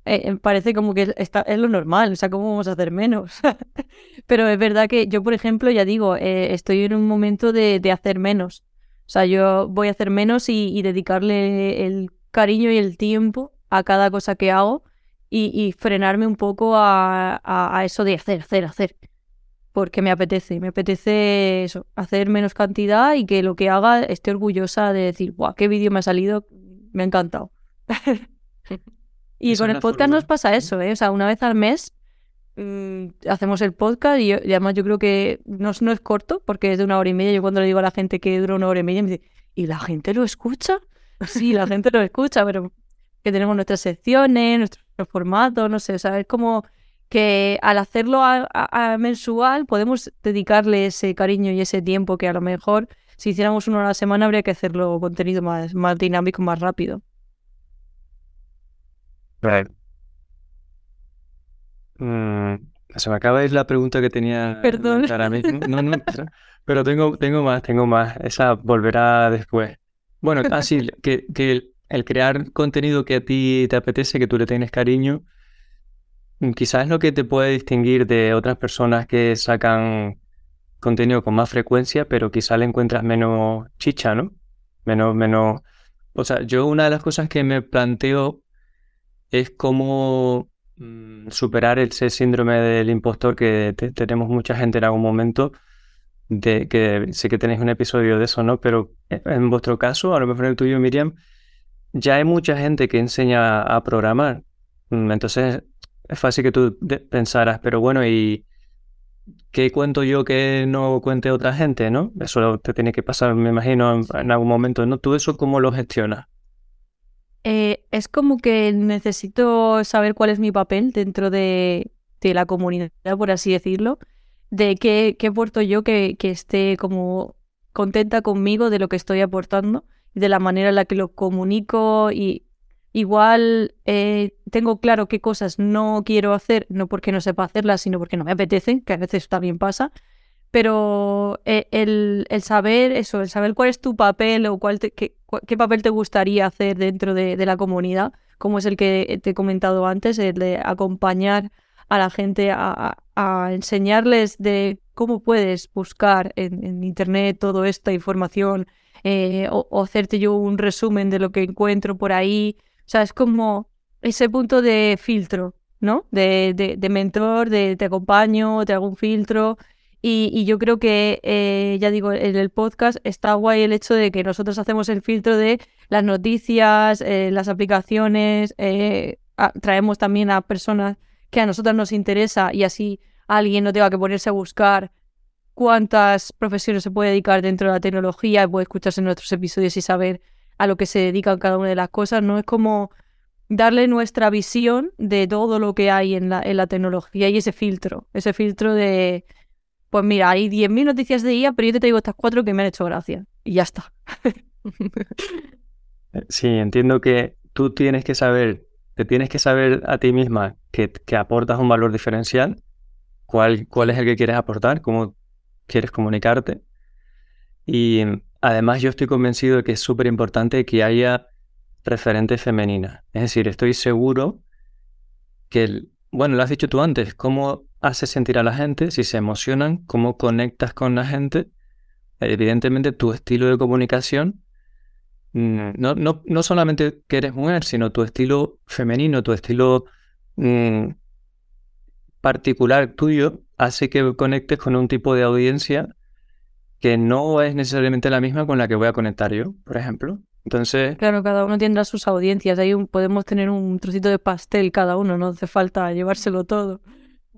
eh, eh, parece como que está, es lo normal, o sea, ¿cómo vamos a hacer menos? Pero es verdad que yo, por ejemplo, ya digo, eh, estoy en un momento de, hacer menos. O sea, yo voy a hacer menos y, dedicarle el cariño y el tiempo a cada cosa que hago y, frenarme un poco a, eso de hacer, hacer, hacer. Porque me apetece, me apetece eso, hacer menos cantidad y que lo que haga esté orgullosa de decir, guau, qué vídeo me ha salido, me ha encantado. Y con el podcast nos pasa eso, ¿eh? O sea, una vez al mes mm, hacemos el podcast y, además yo creo que no, no, es corto porque es de una hora y media. Yo cuando le digo a la gente que dura una hora y media me dice, ¿y la gente lo escucha? Sí, la gente lo escucha, pero que tenemos nuestras secciones, nuestros formatos, no sé, o sea, es como que al hacerlo a, mensual podemos dedicarle ese cariño y ese tiempo que a lo mejor si hiciéramos hora a la semana habría que hacerlo contenido más, más dinámico, más rápido. Mm, se me acaba de ir la pregunta que tenía Perdón. No, no, pero tengo, tengo más, tengo más. Esa volverá después. Bueno, así ah, que, que el, crear contenido que a ti te apetece, que tú le tienes cariño, mm, quizás es lo que te puede distinguir de otras personas que sacan contenido con más frecuencia, pero quizás le encuentras menos chicha, ¿no? Menos, menos. O sea, yo una de las cosas que me planteo es cómo mm, superar ese síndrome del impostor que tenemos mucha gente en algún momento, de que sé que tenéis un episodio de eso, ¿no? Pero eh, en vuestro caso, a lo mejor el tuyo, Miriam, ya hay mucha gente que enseña a programar. Mm, entonces es fácil que tú pensaras, pero bueno, ¿y qué cuento yo que no cuente otra gente, no? Eso te tiene que pasar, me imagino, en, algún momento, ¿no? ¿Tú eso cómo lo gestionas? Eh, es como que necesito saber cuál es mi papel dentro de, la comunidad, por así decirlo, de qué, qué aporto yo que, que, esté como contenta conmigo de lo que estoy aportando, de la manera en la que lo comunico y igual eh, tengo claro qué cosas no quiero hacer, no porque no sepa hacerlas, sino porque no me apetecen, que a veces también pasa, pero eh, el, saber eso, el saber cuál es tu papel o cuál qué, papel te gustaría hacer dentro de, la comunidad, como es el que te he comentado antes, el de acompañar a la gente a, enseñarles de cómo puedes buscar en, internet toda esta información eh, o, hacerte yo un resumen de lo que encuentro por ahí. O sea, es como ese punto de filtro, ¿no? De, de, de mentor, de te acompaño, te hago un filtro. Y, yo creo que, eh, ya digo, en el podcast está guay el hecho de que nosotros hacemos el filtro de las noticias, eh, las aplicaciones, traemos también a personas que a nosotros nos interesa y así alguien no tenga que ponerse a buscar cuántas profesiones se puede dedicar dentro de la tecnología puede escucharse en nuestros episodios y saber a lo que se dedican cada una de las cosas, ¿no? Es como darle nuestra visión de todo lo que hay en la, en la tecnología y ese filtro, ese filtro de pues mira, hay 10.000 noticias de IA, pero yo te traigo estas cuatro que me han hecho gracia. Y ya está. sí, entiendo que tú tienes que saber, te tienes que saber a ti misma que, aportas un valor diferencial, cuál, cuál es el que quieres aportar, cómo quieres comunicarte. Y además yo estoy convencido de que es súper importante que haya referentes femeninas. Es decir, estoy seguro que, bueno, lo has dicho tú antes, cómo hace sentir a la gente, si se emocionan, cómo conectas con la gente. Evidentemente tu estilo de comunicación, mm, no, no, no solamente que eres mujer, sino tu estilo femenino, tu estilo mm, particular tuyo, hace que conectes con un tipo de audiencia que no es necesariamente la misma con la que voy a conectar yo, por ejemplo. Entonces... Claro, cada uno tendrá sus audiencias. Ahí podemos tener un trocito de pastel cada uno, no hace falta llevárselo todo.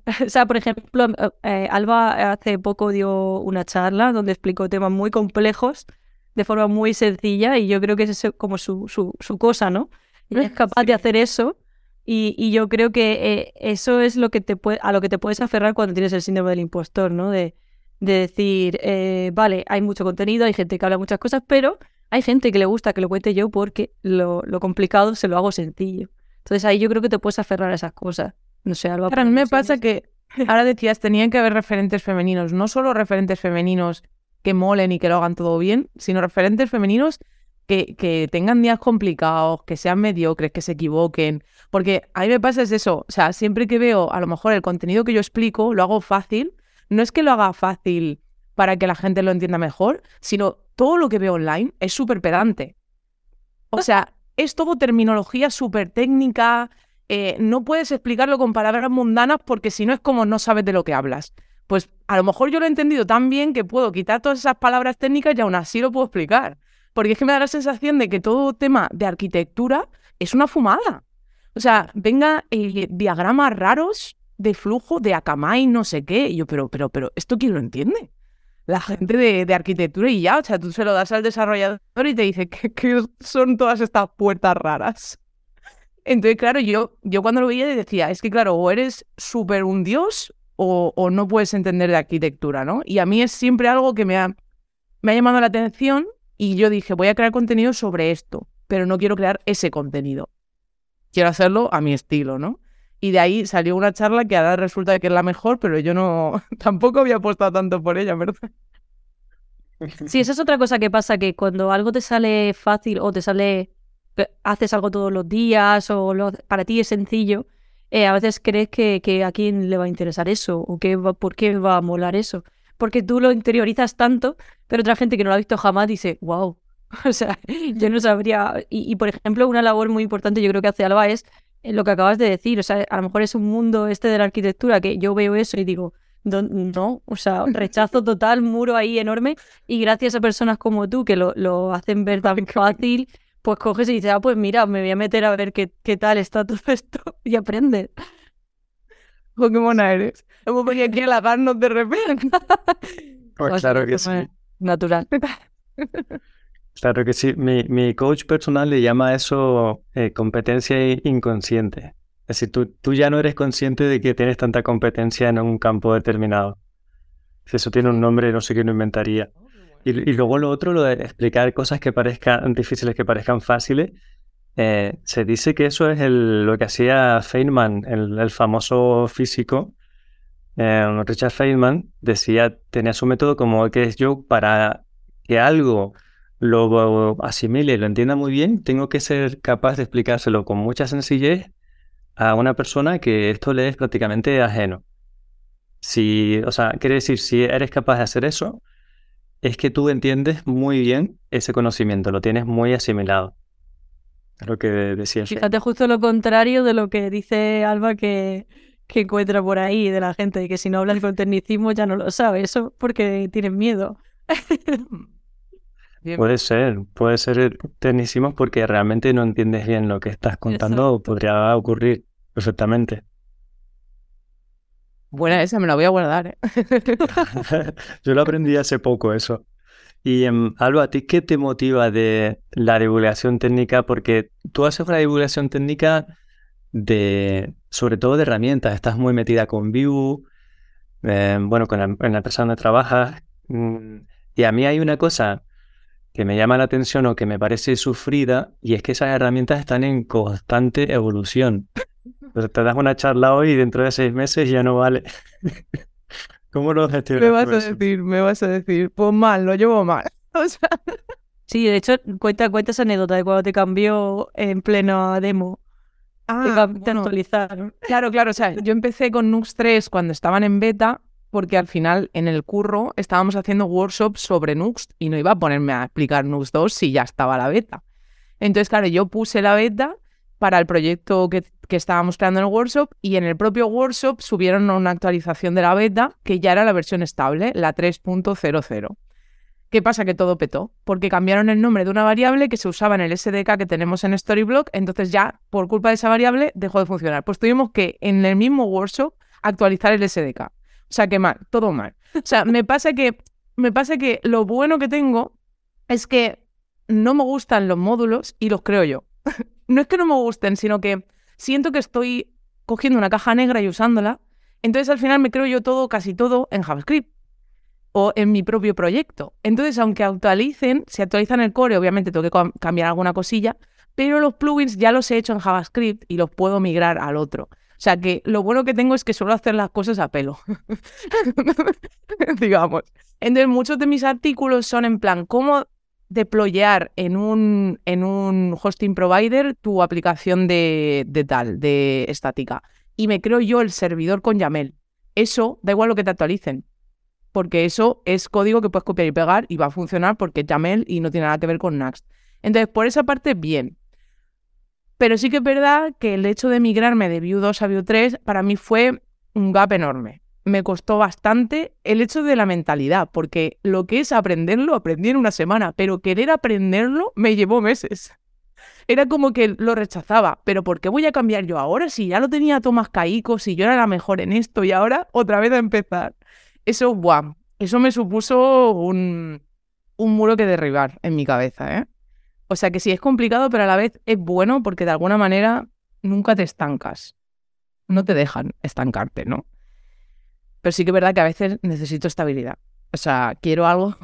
O sea, por ejemplo, eh, eh, Alba hace poco dio una charla donde explicó temas muy complejos de forma muy sencilla y yo creo que es como su, su, cosa, ¿no? es capaz de hacer eso y, yo creo que eh, eso es lo que te puede, a lo que te puedes aferrar cuando tienes el síndrome del impostor, ¿no? De, de decir, vale, hay mucho contenido, hay gente que habla muchas cosas, pero hay gente que le gusta que lo cuente yo porque lo, lo complicado se lo hago sencillo. Entonces ahí yo creo que te puedes aferrar a esas cosas. No sé, algo. Para mí me pasa que ahora decías, tenían que haber referentes femeninos, no solo referentes femeninos que molen y que lo hagan todo bien, sino referentes femeninos que, tengan días complicados, que sean mediocres, que se equivoquen. Porque a mí me pasa es eso, o sea, siempre que veo a lo mejor el contenido que yo explico, lo hago fácil. No es que lo haga fácil para que la gente lo entienda mejor, sino todo lo que veo online es súper pedante. O sea, es todo terminología súper técnica, eh, no puedes explicarlo con palabras mundanas porque si no es como no sabes de lo que hablas. Pues a lo mejor yo lo he entendido tan bien que puedo quitar todas esas palabras técnicas y aún así lo puedo explicar. Porque es que me da la sensación de que todo tema de arquitectura es una fumada. O sea, venga eh, diagramas raros de flujo de Akamai, no sé qué. Y yo, pero, pero, pero, ¿esto quién lo entiende? La gente de, arquitectura y ya, o sea, tú se lo das al desarrollador y te dice, ¿qué, son todas estas puertas raras? Entonces, claro, yo, yo cuando lo veía decía, es que claro, o eres súper un dios o, o, no puedes entender de arquitectura, ¿no? Y a mí es siempre algo que me ha, me ha llamado la atención y yo dije, voy a crear contenido sobre esto, pero no quiero crear ese contenido. Quiero hacerlo a mi estilo, ¿no? Y de ahí salió una charla que ahora resulta que es la mejor, pero yo no, tampoco había apostado tanto por ella, ¿verdad? Sí, esa es otra cosa que pasa, que cuando algo te sale fácil o te sale haces algo todos los días o para ti es sencillo, eh, a veces crees que, a quién le va a interesar eso o que por qué va a molar eso. Porque tú lo interiorizas tanto, pero otra gente que no lo ha visto jamás dice, wow. O sea, yo no sabría. Y, por ejemplo, una labor muy importante yo creo que hace Alba es eh, lo que acabas de decir. O sea, a lo mejor es un mundo este de la arquitectura que yo veo eso y digo, no, o sea, rechazo total, muro ahí enorme. Y gracias a personas como tú que lo, lo hacen ver tan fácil pues coges y dices, ah, pues mira, me voy a meter a ver qué, qué tal está todo esto y aprendes. Oh, qué mona eres. Hemos venido aquí a lavarnos de repente. Pues claro que sí. Natural. Claro que sí. Mi, mi coach personal le llama a eso eh, competencia inconsciente. Es decir, tú, tú ya no eres consciente de que tienes tanta competencia en un campo determinado. Si eso tiene un nombre, no sé qué no inventaría. Y, luego lo otro, lo de explicar cosas que parezcan difíciles, que parezcan fáciles, eh, se dice que eso es lo que hacía Feynman, el, famoso físico. Eh, Richard Feynman decía, tenía su método como que es yo para que algo lo asimile y lo entienda muy bien, tengo que ser capaz de explicárselo con mucha sencillez a una persona que esto le es prácticamente ajeno. Si, o sea, quiere decir, si eres capaz de hacer eso, es que tú entiendes muy bien ese conocimiento, lo tienes muy asimilado. Lo que decías. Fíjate justo lo contrario de lo que dice Alba que, que encuentra por ahí de la gente, que si no hablas con tecnicismo ya no lo sabe, eso porque tienen miedo. Puede ser, puede ser tecnicismo porque realmente no entiendes bien lo que estás contando, podría ocurrir perfectamente. Buena esa, me la voy a guardar. ¿eh? Yo lo aprendí hace poco eso. Y um, Alba, ¿a ti qué te motiva de la divulgación técnica? Porque tú haces una divulgación técnica de, sobre todo de herramientas. Estás muy metida con Vue, em, bueno, con la, en la empresa donde trabajas. Mm, y a mí hay una cosa que me llama la atención o que me parece sufrida y es que esas herramientas están en constante evolución. Te das una charla hoy y dentro de seis meses ya no vale. ¿Cómo lo gestionas? Me vas a decir, me vas a decir, pues mal, lo llevo mal. Sí, de hecho, cuenta, cuenta esa anécdota de cuando te cambió en pleno demo. Ah, te, actualizaron. Claro, claro, o sea, yo empecé con Nux 3 cuando estaban en beta, porque al final en el curro estábamos haciendo workshops sobre Nux y no iba a ponerme a explicar Nux 2 si ya estaba la beta. Entonces, claro, yo puse la beta para el proyecto que, que, estábamos creando en el workshop y en el propio workshop subieron una actualización de la beta que ya era la versión estable, la 3.00. ¿Qué pasa? Que todo petó, porque cambiaron el nombre de una variable que se usaba en el SDK que tenemos en Storyblock, entonces ya por culpa de esa variable dejó de funcionar. Pues tuvimos que en el mismo workshop actualizar el SDK. O sea que mal, todo mal. O sea, me pasa que me pasa que lo bueno que tengo es que no me gustan los módulos y los creo yo no es que no me gusten, sino que siento que estoy cogiendo una caja negra y usándola. Entonces al final me creo yo todo, casi todo, en JavaScript o en mi propio proyecto. Entonces, aunque actualicen, si actualizan el core, obviamente tengo que cambiar alguna cosilla, pero los plugins ya los he hecho en JavaScript y los puedo migrar al otro. O sea que lo bueno que tengo es que suelo hacer las cosas a pelo. Digamos. Entonces, muchos de mis artículos son en plan, ¿cómo deployar en un, en un hosting provider tu aplicación de, de tal, de estática. Y me creo yo el servidor con YAML. Eso da igual lo que te actualicen. Porque eso es código que puedes copiar y pegar y va a funcionar porque es YAML y no tiene nada que ver con Next. Entonces, por esa parte, bien. Pero sí que es verdad que el hecho de migrarme de Vue 2 a Vue 3 para mí fue un gap enorme me costó bastante el hecho de la mentalidad, porque lo que es aprenderlo, aprendí en una semana, pero querer aprenderlo me llevó meses. Era como que lo rechazaba, pero ¿por qué voy a cambiar yo ahora si ya lo tenía Tomás Caico, si yo era la mejor en esto y ahora otra vez a empezar? Eso, buah, eso me supuso un, un muro que derribar en mi cabeza, ¿eh? O sea que sí, es complicado, pero a la vez es bueno porque de alguna manera nunca te estancas. No te dejan estancarte, ¿no? Pero sí que es verdad que a veces necesito estabilidad. O sea, quiero algo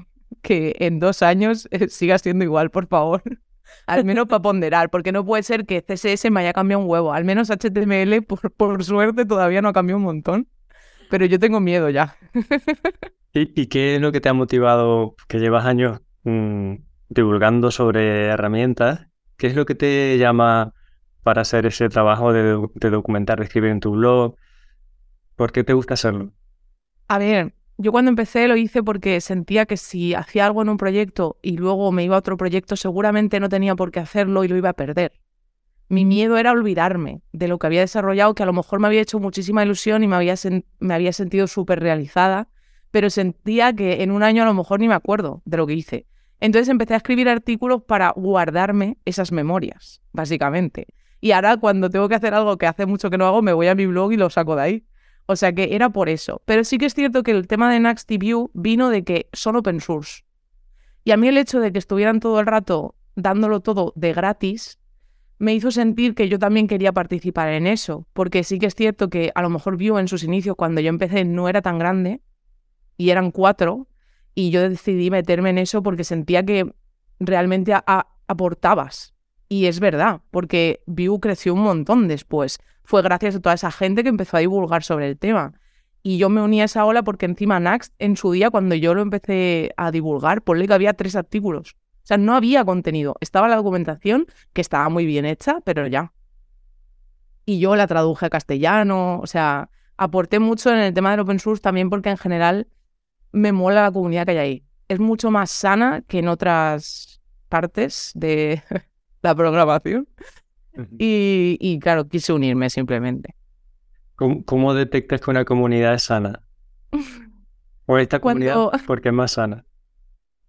que en dos años eh, siga siendo igual, por favor. Al menos para ponderar, porque no puede ser que CSS me haya cambiado un huevo. Al menos HTML, por, por suerte, todavía no ha cambiado un montón. Pero yo tengo miedo ya. ¿Y, qué es lo que te ha motivado, que llevas años mm, divulgando sobre herramientas? ¿Qué es lo que te llama para hacer ese trabajo de, de documentar, de escribir en tu blog? ¿Por qué te gusta hacerlo? A ver, yo cuando empecé lo hice porque sentía que si hacía algo en un proyecto y luego me iba a otro proyecto, seguramente no tenía por qué hacerlo y lo iba a perder. Mi miedo era olvidarme de lo que había desarrollado, que a lo mejor me había hecho muchísima ilusión y me había, me había sentido súper realizada, pero sentía que en un año a lo mejor ni me acuerdo de lo que hice. Entonces empecé a escribir artículos para guardarme esas memorias, básicamente. Y ahora cuando tengo que hacer algo que hace mucho que no hago, me voy a mi blog y lo saco de ahí. O sea que era por eso. Pero sí que es cierto que el tema de NaxTView vino de que son open source. Y a mí el hecho de que estuvieran todo el rato dándolo todo de gratis me hizo sentir que yo también quería participar en eso. Porque sí que es cierto que a lo mejor Vue en sus inicios, cuando yo empecé, no era tan grande y eran cuatro. Y yo decidí meterme en eso porque sentía que realmente aportabas. Y es verdad, porque Vue creció un montón después fue gracias a toda esa gente que empezó a divulgar sobre el tema. Y yo me uní a esa ola porque encima Nax, en su día, cuando yo lo empecé a divulgar, ponle que había tres artículos. O sea, no había contenido. Estaba la documentación, que estaba muy bien hecha, pero ya. Y yo la traduje a castellano. O sea, aporté mucho en el tema del open source también porque en general me mola la comunidad que hay ahí. Es mucho más sana que en otras partes de, la programación. Y, y claro, quise unirme simplemente. ¿Cómo, cómo detectas que una comunidad es sana? O esta comunidad Cuando- porque es más sana.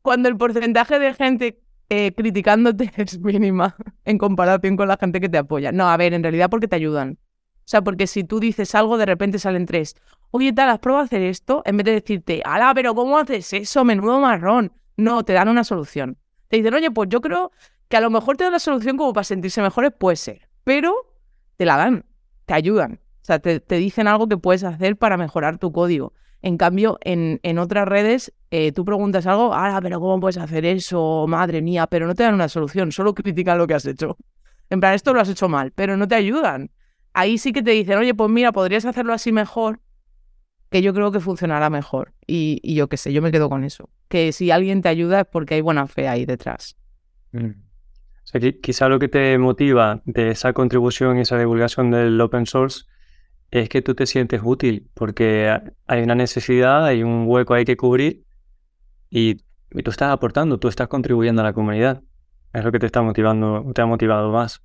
Cuando el porcentaje de gente eh, criticándote es mínima en comparación con la gente que te apoya. No, a ver, en realidad porque te ayudan. O sea, porque si tú dices algo, de repente salen tres. Oye, tal, ¿has probado a hacer esto? En vez de decirte, ala, pero ¿cómo haces eso? Menudo marrón. No, te dan una solución. Te dicen, oye, pues yo creo que a lo mejor te dan la solución como para sentirse mejores, puede ser. Pero te la dan, te ayudan. O sea, te, te dicen algo que puedes hacer para mejorar tu código. En cambio, en, en otras redes, eh, tú preguntas algo, ah, pero ¿cómo puedes hacer eso? Madre mía, pero no te dan una solución, solo critican lo que has hecho. En plan, esto lo has hecho mal, pero no te ayudan. Ahí sí que te dicen, oye, pues mira, podrías hacerlo así mejor, que yo creo que funcionará mejor. Y, y yo qué sé, yo me quedo con eso. Que si alguien te ayuda es porque hay buena fe ahí detrás. Mm. O sea, qui- quizá lo que te motiva de esa contribución y esa divulgación del open source es que tú te sientes útil, porque ha- hay una necesidad, hay un hueco ahí que cubrir y, y tú estás aportando, tú estás contribuyendo a la comunidad. Es lo que te está motivando, te ha motivado más.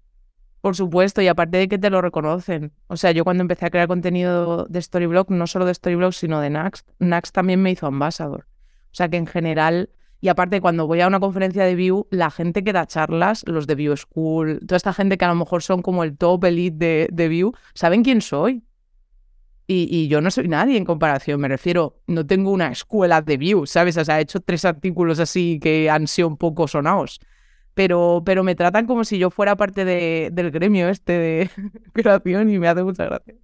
Por supuesto, y aparte de que te lo reconocen. O sea, yo cuando empecé a crear contenido de Storyblog, no solo de Storyblog, sino de Next, Next también me hizo ambassador. O sea que en general, y aparte cuando voy a una conferencia de Vue, la gente que da charlas, los de Vue School, toda esta gente que a lo mejor son como el top elite de, de Vue, saben quién soy. Y, y yo no soy nadie en comparación, me refiero, no tengo una escuela de Vue, ¿sabes? O sea, he hecho tres artículos así que han sido un poco sonados pero, pero me tratan como si yo fuera parte de, del gremio este de creación y me hace mucha gracia.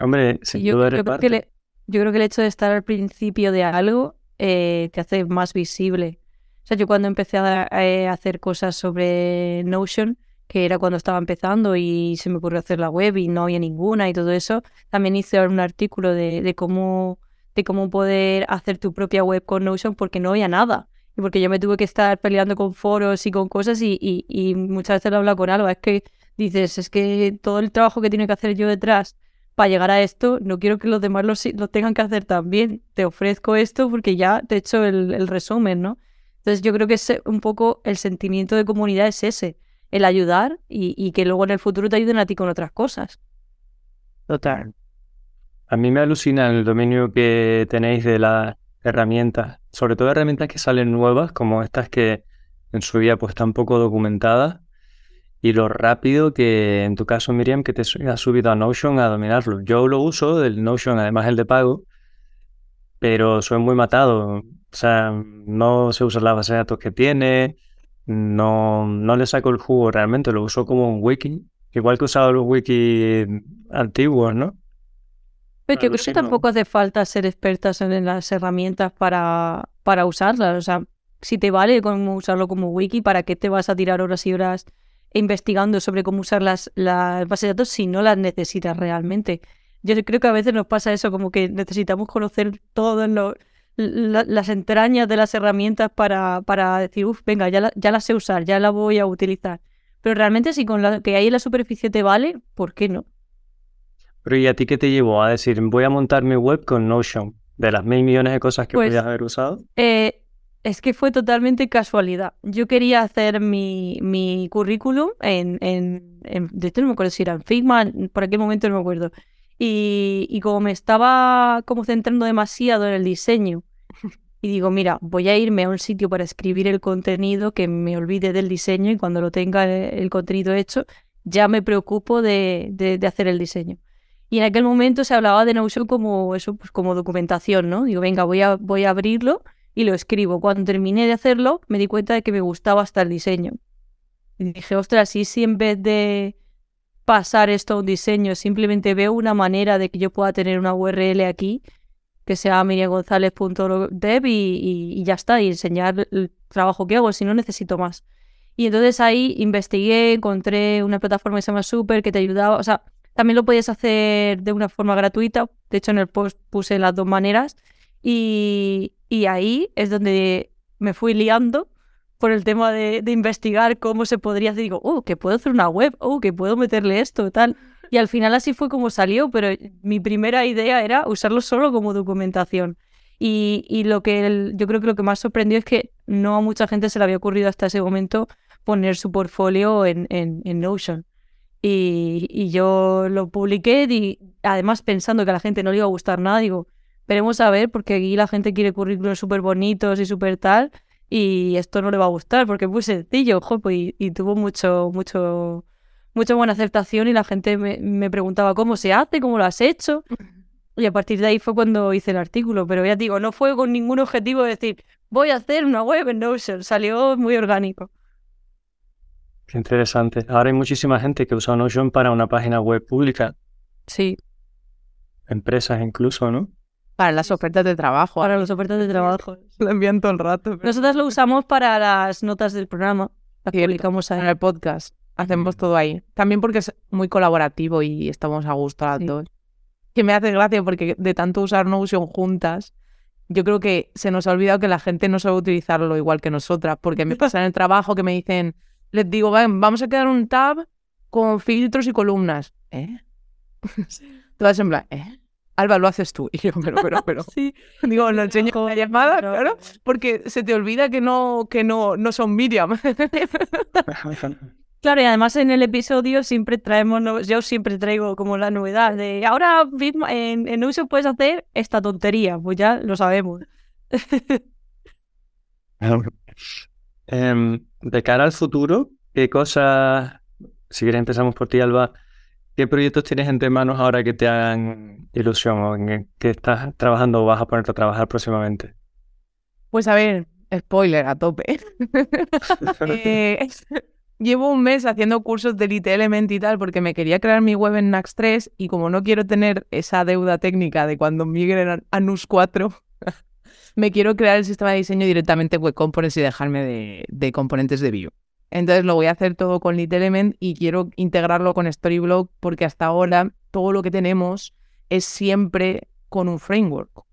Hombre, sin yo, duda yo creo parte. que le- yo creo que el hecho de estar al principio de algo eh, te hace más visible. O sea, yo cuando empecé a, a hacer cosas sobre Notion, que era cuando estaba empezando y se me ocurrió hacer la web y no había ninguna y todo eso, también hice un artículo de, de cómo de cómo poder hacer tu propia web con Notion porque no había nada. Y porque yo me tuve que estar peleando con foros y con cosas y, y, y muchas veces lo hablo con Alba, es que dices, es que todo el trabajo que tiene que hacer yo detrás para llegar a esto, no quiero que los demás lo, lo tengan que hacer también. Te ofrezco esto porque ya te he hecho el, el resumen, ¿no? Entonces yo creo que es un poco el sentimiento de comunidad es ese, el ayudar y, y que luego en el futuro te ayuden a ti con otras cosas. Total. A mí me alucina el dominio que tenéis de las herramientas, sobre todo herramientas que salen nuevas, como estas que en su día pues están poco documentadas, y lo rápido que, en tu caso, Miriam, que te has subido a Notion a dominarlo. Yo lo uso, el Notion, además el de pago, pero soy muy matado. O sea, no sé usar la base de datos que tiene, no, no le saco el jugo realmente, lo uso como un wiki, igual que he usado los wikis antiguos, ¿no? Pero yo creo que tampoco hace falta ser expertas en las herramientas para, para usarlas. O sea, si te vale cómo usarlo como wiki, ¿para qué te vas a tirar horas y horas investigando sobre cómo usar las, las bases de datos si no las necesitas realmente? Yo creo que a veces nos pasa eso, como que necesitamos conocer todas la- las entrañas de las herramientas para, para decir, uff, venga, ya, la- ya las sé usar, ya la voy a utilizar. Pero realmente si con lo que hay en la superficie te vale, ¿por qué no? Pero ¿y a ti qué te llevó a decir, voy a montar mi web con Notion? De las mil millones de cosas que Pues- podías haber usado. Eh, es que fue totalmente casualidad. Yo quería hacer mi, mi currículum en, en, en- De hecho, no me acuerdo si era en Figma, por aquel momento no me acuerdo. Y, y como me estaba como centrando demasiado en el diseño, y digo, mira, voy a irme a un sitio para escribir el contenido que me olvide del diseño y cuando lo tenga el, el contenido hecho, ya me preocupo de, de- de hacer el diseño. Y en aquel momento se hablaba de Notion como eso, pues como documentación, ¿no? Digo, venga, voy a, voy a abrirlo y lo escribo. Cuando terminé de hacerlo, me di cuenta de que me gustaba hasta el diseño. Y dije, ostras, ¿y si en vez de pasar esto a un diseño, simplemente veo una manera de que yo pueda tener una URL aquí, que sea miriamgonzalez.dev y, y, y ya está, y enseñar el trabajo que hago, si no necesito más. Y entonces ahí investigué, encontré una plataforma que se llama Super, que te ayudaba, o sea, también lo podías hacer de una forma gratuita, de hecho en el post puse las dos maneras, y, y ahí es donde me fui liando por el tema de, investigar cómo se podría hacer. Digo, oh, que puedo hacer una web, oh, que puedo meterle esto, tal. Y al final así fue como salió, pero mi primera idea era usarlo solo como documentación. Y, lo que yo creo que lo que más sorprendió es que no a mucha gente se le había ocurrido hasta ese momento poner su portfolio en, en, en Notion. Y, y yo lo publiqué y además pensando que a la gente no le iba a gustar nada, digo, veremos a ver, porque aquí la gente quiere currículos súper bonitos y súper tal, y esto no le va a gustar, porque es muy sencillo, ojo, pues, y, y tuvo mucho, mucho, mucha buena aceptación y la gente me, me preguntaba cómo se hace, cómo lo has hecho. Y a partir de ahí fue cuando hice el artículo, pero ya digo, no fue con ningún objetivo de decir, voy a hacer una web en Notion, salió muy orgánico. Qué interesante. Ahora hay muchísima gente que usa Notion para una página web pública, Sí, empresas incluso, ¿no? Para las ofertas de trabajo. para las ofertas de trabajo. lo envían todo el rato. pero- Nosotras lo usamos para las notas del programa, las Cierto. publicamos en el podcast. Hacemos todo ahí. También porque es muy colaborativo y estamos a gusto las Sí. dos. Que me hace gracia porque de tanto usar Notion juntas, yo creo que se nos ha olvidado que la gente no sabe utilizarlo igual que nosotras. Porque me pasa en el trabajo que me dicen, les digo, "Ven, vamos a crear un tab con filtros y columnas. ¿Eh? Todas en plan, ¿eh? Alba, lo haces tú. Y yo, pero, pero, pero. Sí. Digo, lo enseño en la llamada, Pero- claro, porque se te olvida que no, que no, no son Miriam. Claro, y además en el episodio siempre traemos, no- yo siempre traigo como la novedad de ahora mismo en, en uso puedes hacer esta tontería, pues ya lo sabemos. Em, de cara al futuro, ¿qué cosas, si quieres empezamos por ti, Alba, qué proyectos tienes entre manos ahora que te hagan ilusión o en qué estás trabajando o vas a ponerte a trabajar próximamente? Pues a ver, spoiler a tope. Eh, llevo un mes haciendo cursos de Elite Element y tal porque me quería crear mi web en Nax 3 y como no quiero tener esa deuda técnica de cuando migren a- NUS 4, me quiero crear el sistema de diseño directamente en Web Components y dejarme de, de componentes de Vue. Entonces lo voy a hacer todo con Elite Element y quiero integrarlo con Storyblok porque hasta ahora todo lo que tenemos es siempre con un framework.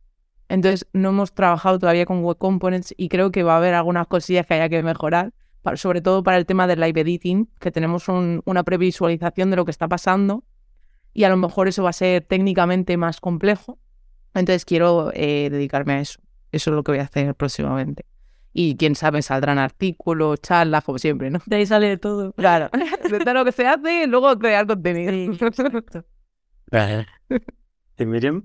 Entonces, no hemos trabajado todavía con Web Components y creo que va a haber algunas cosillas que haya que mejorar, sobre todo para el tema del live editing, que tenemos un- una previsualización de lo que está pasando y a lo mejor eso va a ser técnicamente más complejo. Entonces, quiero eh, dedicarme a eso. Eso es lo que voy a hacer próximamente. Y quién sabe, saldrán artículos, charlas, como siempre, ¿no? De ahí sale de todo. Claro. De lo que se hace, luego crear contenido. Sí, exacto. ¿Y Miriam?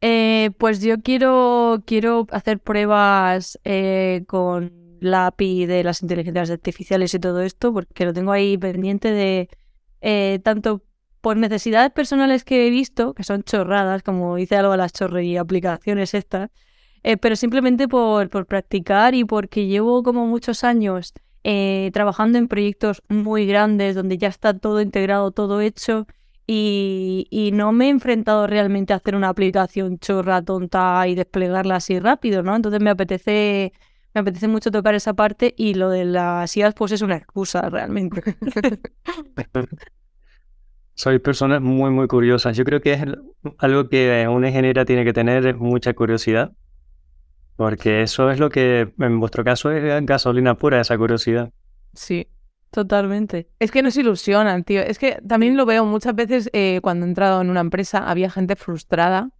Eh, pues yo quiero, quiero hacer pruebas eh, con la API de las inteligencias artificiales y todo esto, porque lo tengo ahí pendiente de eh, tanto por necesidades personales que he visto, que son chorradas, como dice algo de las chorrería aplicaciones estas, eh, pero simplemente por, por practicar y porque llevo como muchos años eh, trabajando en proyectos muy grandes donde ya está todo integrado, todo hecho y, no me he enfrentado realmente a hacer una aplicación chorra, tonta y desplegarla así rápido, ¿no? Entonces me apetece, me apetece mucho tocar esa parte y lo de las IAs pues es una excusa realmente. Sois personas muy, muy curiosas. Yo creo que es algo que una ingeniera tiene que tener es mucha curiosidad. Porque eso es lo que, en vuestro caso, es gasolina pura, esa curiosidad. Sí. Totalmente. Es que nos ilusionan, tío. Es que también lo veo muchas veces eh, cuando he entrado en una empresa, había gente frustrada,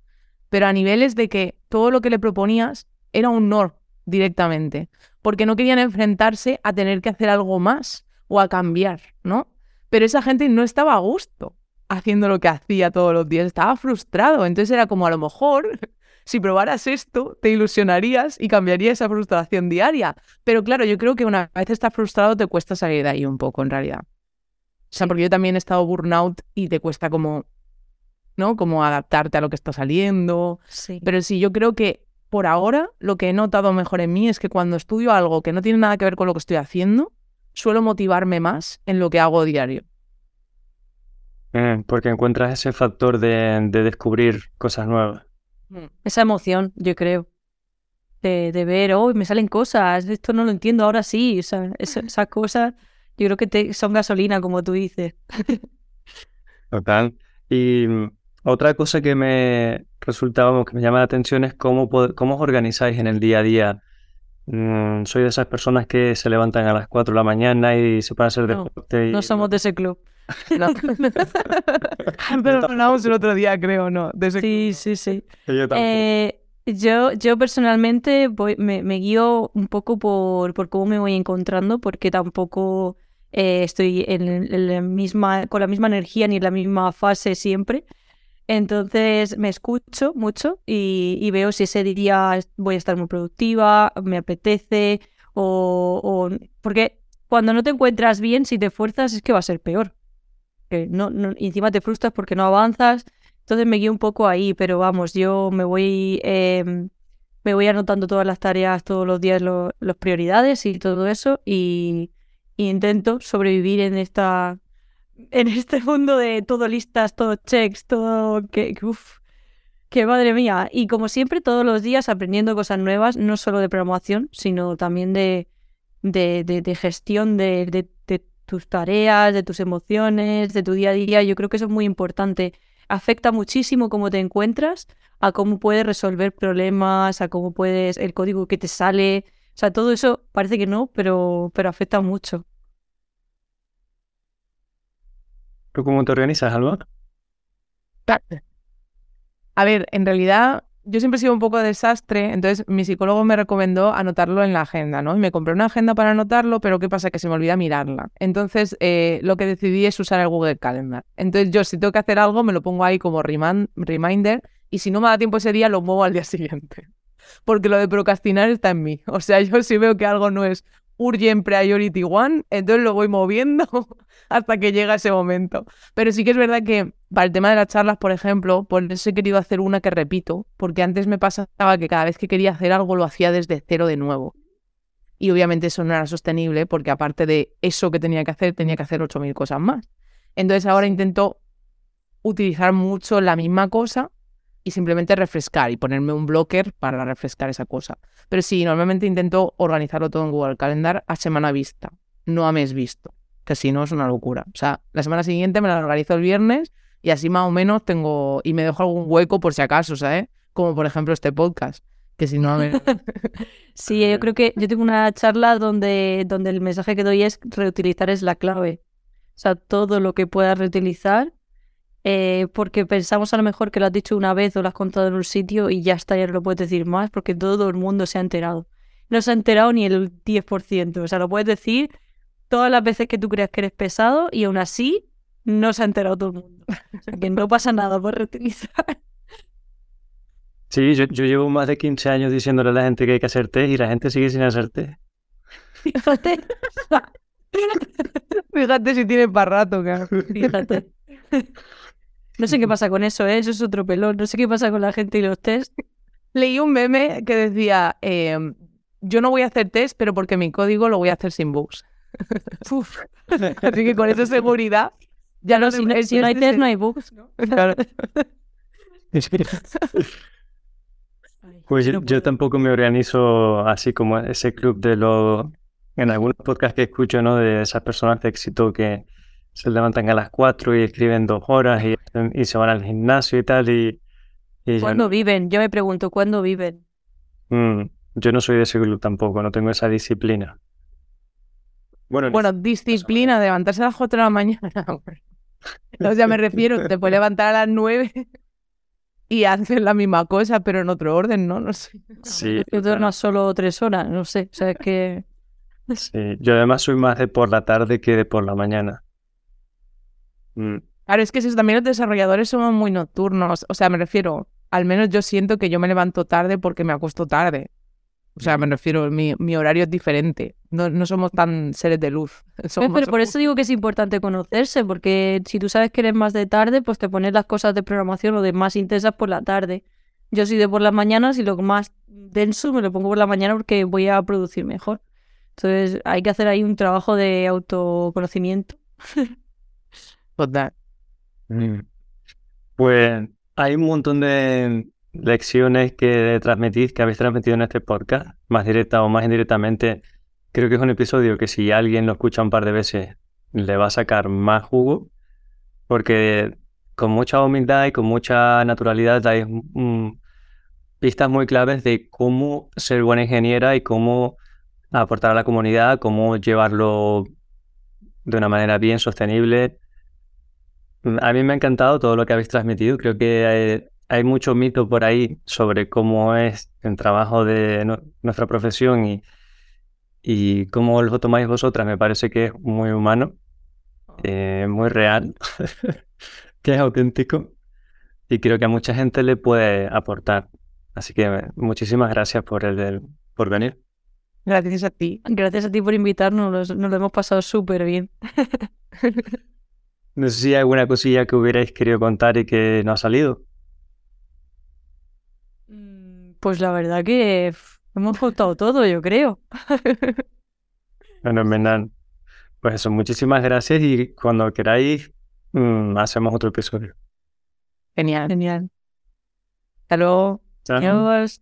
pero a niveles de que todo lo que le proponías era un no directamente, porque no querían enfrentarse a tener que hacer algo más o a cambiar, ¿no? Pero esa gente no estaba a gusto haciendo lo que hacía todos los días, estaba frustrado. Entonces era como a lo mejor, si probaras esto, te ilusionarías y cambiaría esa frustración diaria. Pero claro, yo creo que una vez estás frustrado te cuesta salir de ahí un poco, en realidad. O sea, porque yo también he estado burnout y te cuesta como, ¿no? Como adaptarte a lo que está saliendo. Sí. Pero sí, yo creo que por ahora lo que he notado mejor en mí es que cuando estudio algo que no tiene nada que ver con lo que estoy haciendo, suelo motivarme más en lo que hago diario. Eh, porque encuentras ese factor de, de descubrir cosas nuevas. Esa emoción, yo creo. De, de ver, oh, me salen cosas, esto no lo entiendo, ahora sí. O sea, esa- esas cosas, yo creo que te, son gasolina, como tú dices. Total. Y mm, otra cosa que me resulta, vamos, que me llama la atención es cómo, cómo os organizáis en el día a día. Mm, soy de esas personas que se levantan a las 4 de la mañana y se van a hacer No, deporte. y- No somos de ese club. No. Pero lo hablamos el otro día, creo, ¿no? Sí, sí, sí. Yo. Eh, Yo, yo personalmente voy, me, me guío un poco por, por cómo me voy encontrando, porque tampoco eh, estoy en, en la misma, con la misma energía ni en la misma fase siempre. Entonces me escucho mucho y, y veo si ese día voy a estar muy productiva, me apetece o, o- Porque cuando no te encuentras bien, si te fuerzas es que va a ser peor. Que no, no- encima te frustras porque no avanzas. Entonces me guío un poco ahí, pero vamos, yo me voy, em, me voy anotando todas las tareas, todos los días, lo- las prioridades y todo eso y, intento sobrevivir en esta en este mundo de todo listas, todo checks, todo que, que, uf, que madre mía. Y como siempre, todos los días aprendiendo cosas nuevas, no solo de programación, sino también de, de, gestión de tus tareas, de tus emociones, de tu día a día. Yo creo que eso es muy importante. Afecta muchísimo cómo te encuentras, a cómo puedes resolver problemas, a cómo puedes, el código que te sale. O sea, todo eso parece que no, pero, pero afecta mucho. ¿Tú cómo te organizas, Alba? A ver, en realidad yo siempre he sido un poco desastre, entonces mi psicólogo me recomendó anotarlo en la agenda, ¿no? Y me compré una agenda para anotarlo, pero ¿qué pasa? Que se me olvida mirarla. Entonces eh, lo que decidí es usar el Google Calendar. Entonces yo si tengo que hacer algo me lo pongo ahí como reminder y si no me da tiempo ese día lo muevo al día siguiente. Porque lo de procrastinar está en mí. O sea, yo si veo que algo no es urgent priority one, entonces lo voy moviendo hasta que llega ese momento. Pero sí que es verdad que para el tema de las charlas, por ejemplo, por eso he querido hacer una que repito, porque antes me pasaba que cada vez que quería hacer algo lo hacía desde cero de nuevo. Y obviamente eso no era sostenible porque aparte de eso que tenía que hacer, tenía que hacer 8.000 cosas más. Entonces ahora intento utilizar mucho la misma cosa y simplemente refrescar y ponerme un blocker para refrescar esa cosa. Pero sí, normalmente intento organizarlo todo en Google Calendar a semana vista, no a mes visto, que si no es una locura. O sea, la semana siguiente me la organizo el viernes y así más o menos tengo y me dejo algún hueco por si acaso, ¿sabes? Como por ejemplo este podcast, que si no a. Sí, yo creo que yo tengo una charla donde, donde el mensaje que doy es reutilizar es la clave. O sea, todo lo que puedas reutilizar, eh, porque pensamos a lo mejor que lo has dicho una vez o lo has contado en un sitio y ya está, ya no lo puedes decir más, porque todo el mundo se ha enterado. No se ha enterado ni el 10%. O sea, lo puedes decir todas las veces que tú creas que eres pesado y aún así no se ha enterado todo el mundo. O sea, que no pasa nada por reutilizar. Sí, yo, yo llevo más de 15 años diciéndole a la gente que hay que hacer test y la gente sigue sin hacer test. Fíjate. Fíjate si tiene para rato, claro. Fíjate. No sé qué pasa con eso, ¿eh? Eso es otro pelón. No sé qué pasa con la gente y los test. Leí un meme que decía, eh, yo no voy a hacer test, pero porque mi código lo voy a hacer sin bugs. Uf. Así que con esa seguridad, ya no, Si no, si no hay test, no hay bugs. Claro. Pues yo, No yo tampoco me organizo así como ese club de los... En algunos podcasts que escucho, ¿no? De esas personas de éxito que se levantan a las 4 y escriben dos horas y, y se van al gimnasio y tal. Y, y yo, ¿Cuándo viven? Yo me pregunto, ¿cuándo viven? mm, yo no soy de ese club tampoco, no tengo esa disciplina. Bueno, Bueno, disciplina de levantarse a las 4 de la mañana. O sea, me refiero, te puedes levantar a las 9 y hacer la misma cosa, pero en otro orden, ¿no? No sé. sí, Yo duermo solo tres horas, no sé. O sea, es que... sí. Yo además soy más de por la tarde que de por la mañana. Mm, Claro, es que eso, también los desarrolladores somos muy nocturnos. O sea, me refiero, al menos yo siento que yo me levanto tarde porque me acuesto tarde. O sea, me refiero, mi, mi horario es diferente. No, no somos tan seres de luz. Somos Pero por eso digo que es importante conocerse, porque si tú sabes que eres más de tarde, pues te pones las cosas de programación o de más intensas por la tarde. Yo soy de por las mañanas y lo más denso me lo pongo por la mañana porque voy a producir mejor. Entonces hay que hacer ahí un trabajo de autoconocimiento. Total. Mm. Pues hay un montón de lecciones que transmitís, que habéis transmitido en este podcast, más directa o más indirectamente. Creo que es un episodio que si alguien lo escucha un par de veces le va a sacar más jugo, porque con mucha humildad y con mucha naturalidad dais mm, pistas muy claves de cómo ser buena ingeniera y cómo aportar a la comunidad, cómo llevarlo de una manera bien sostenible. A mí me ha encantado todo lo que habéis transmitido. Creo que eh, hay mucho mito por ahí sobre cómo es el trabajo de nuestra profesión y, y cómo lo tomáis vosotras. Me parece que es muy humano, eh, muy real, que es auténtico y creo que a mucha gente le puede aportar. Así que muchísimas gracias por, el, por venir. Gracias a ti. Gracias a ti por invitarnos, nos, lo hemos pasado súper bien. no sé si hay alguna cosilla que hubierais querido contar y que no ha salido. Pues la verdad que hemos contado todo, yo creo. Fenomenal. Pues eso, muchísimas gracias y cuando queráis mm, hacemos otro episodio. Genial. Genial. Hasta luego. Adiós.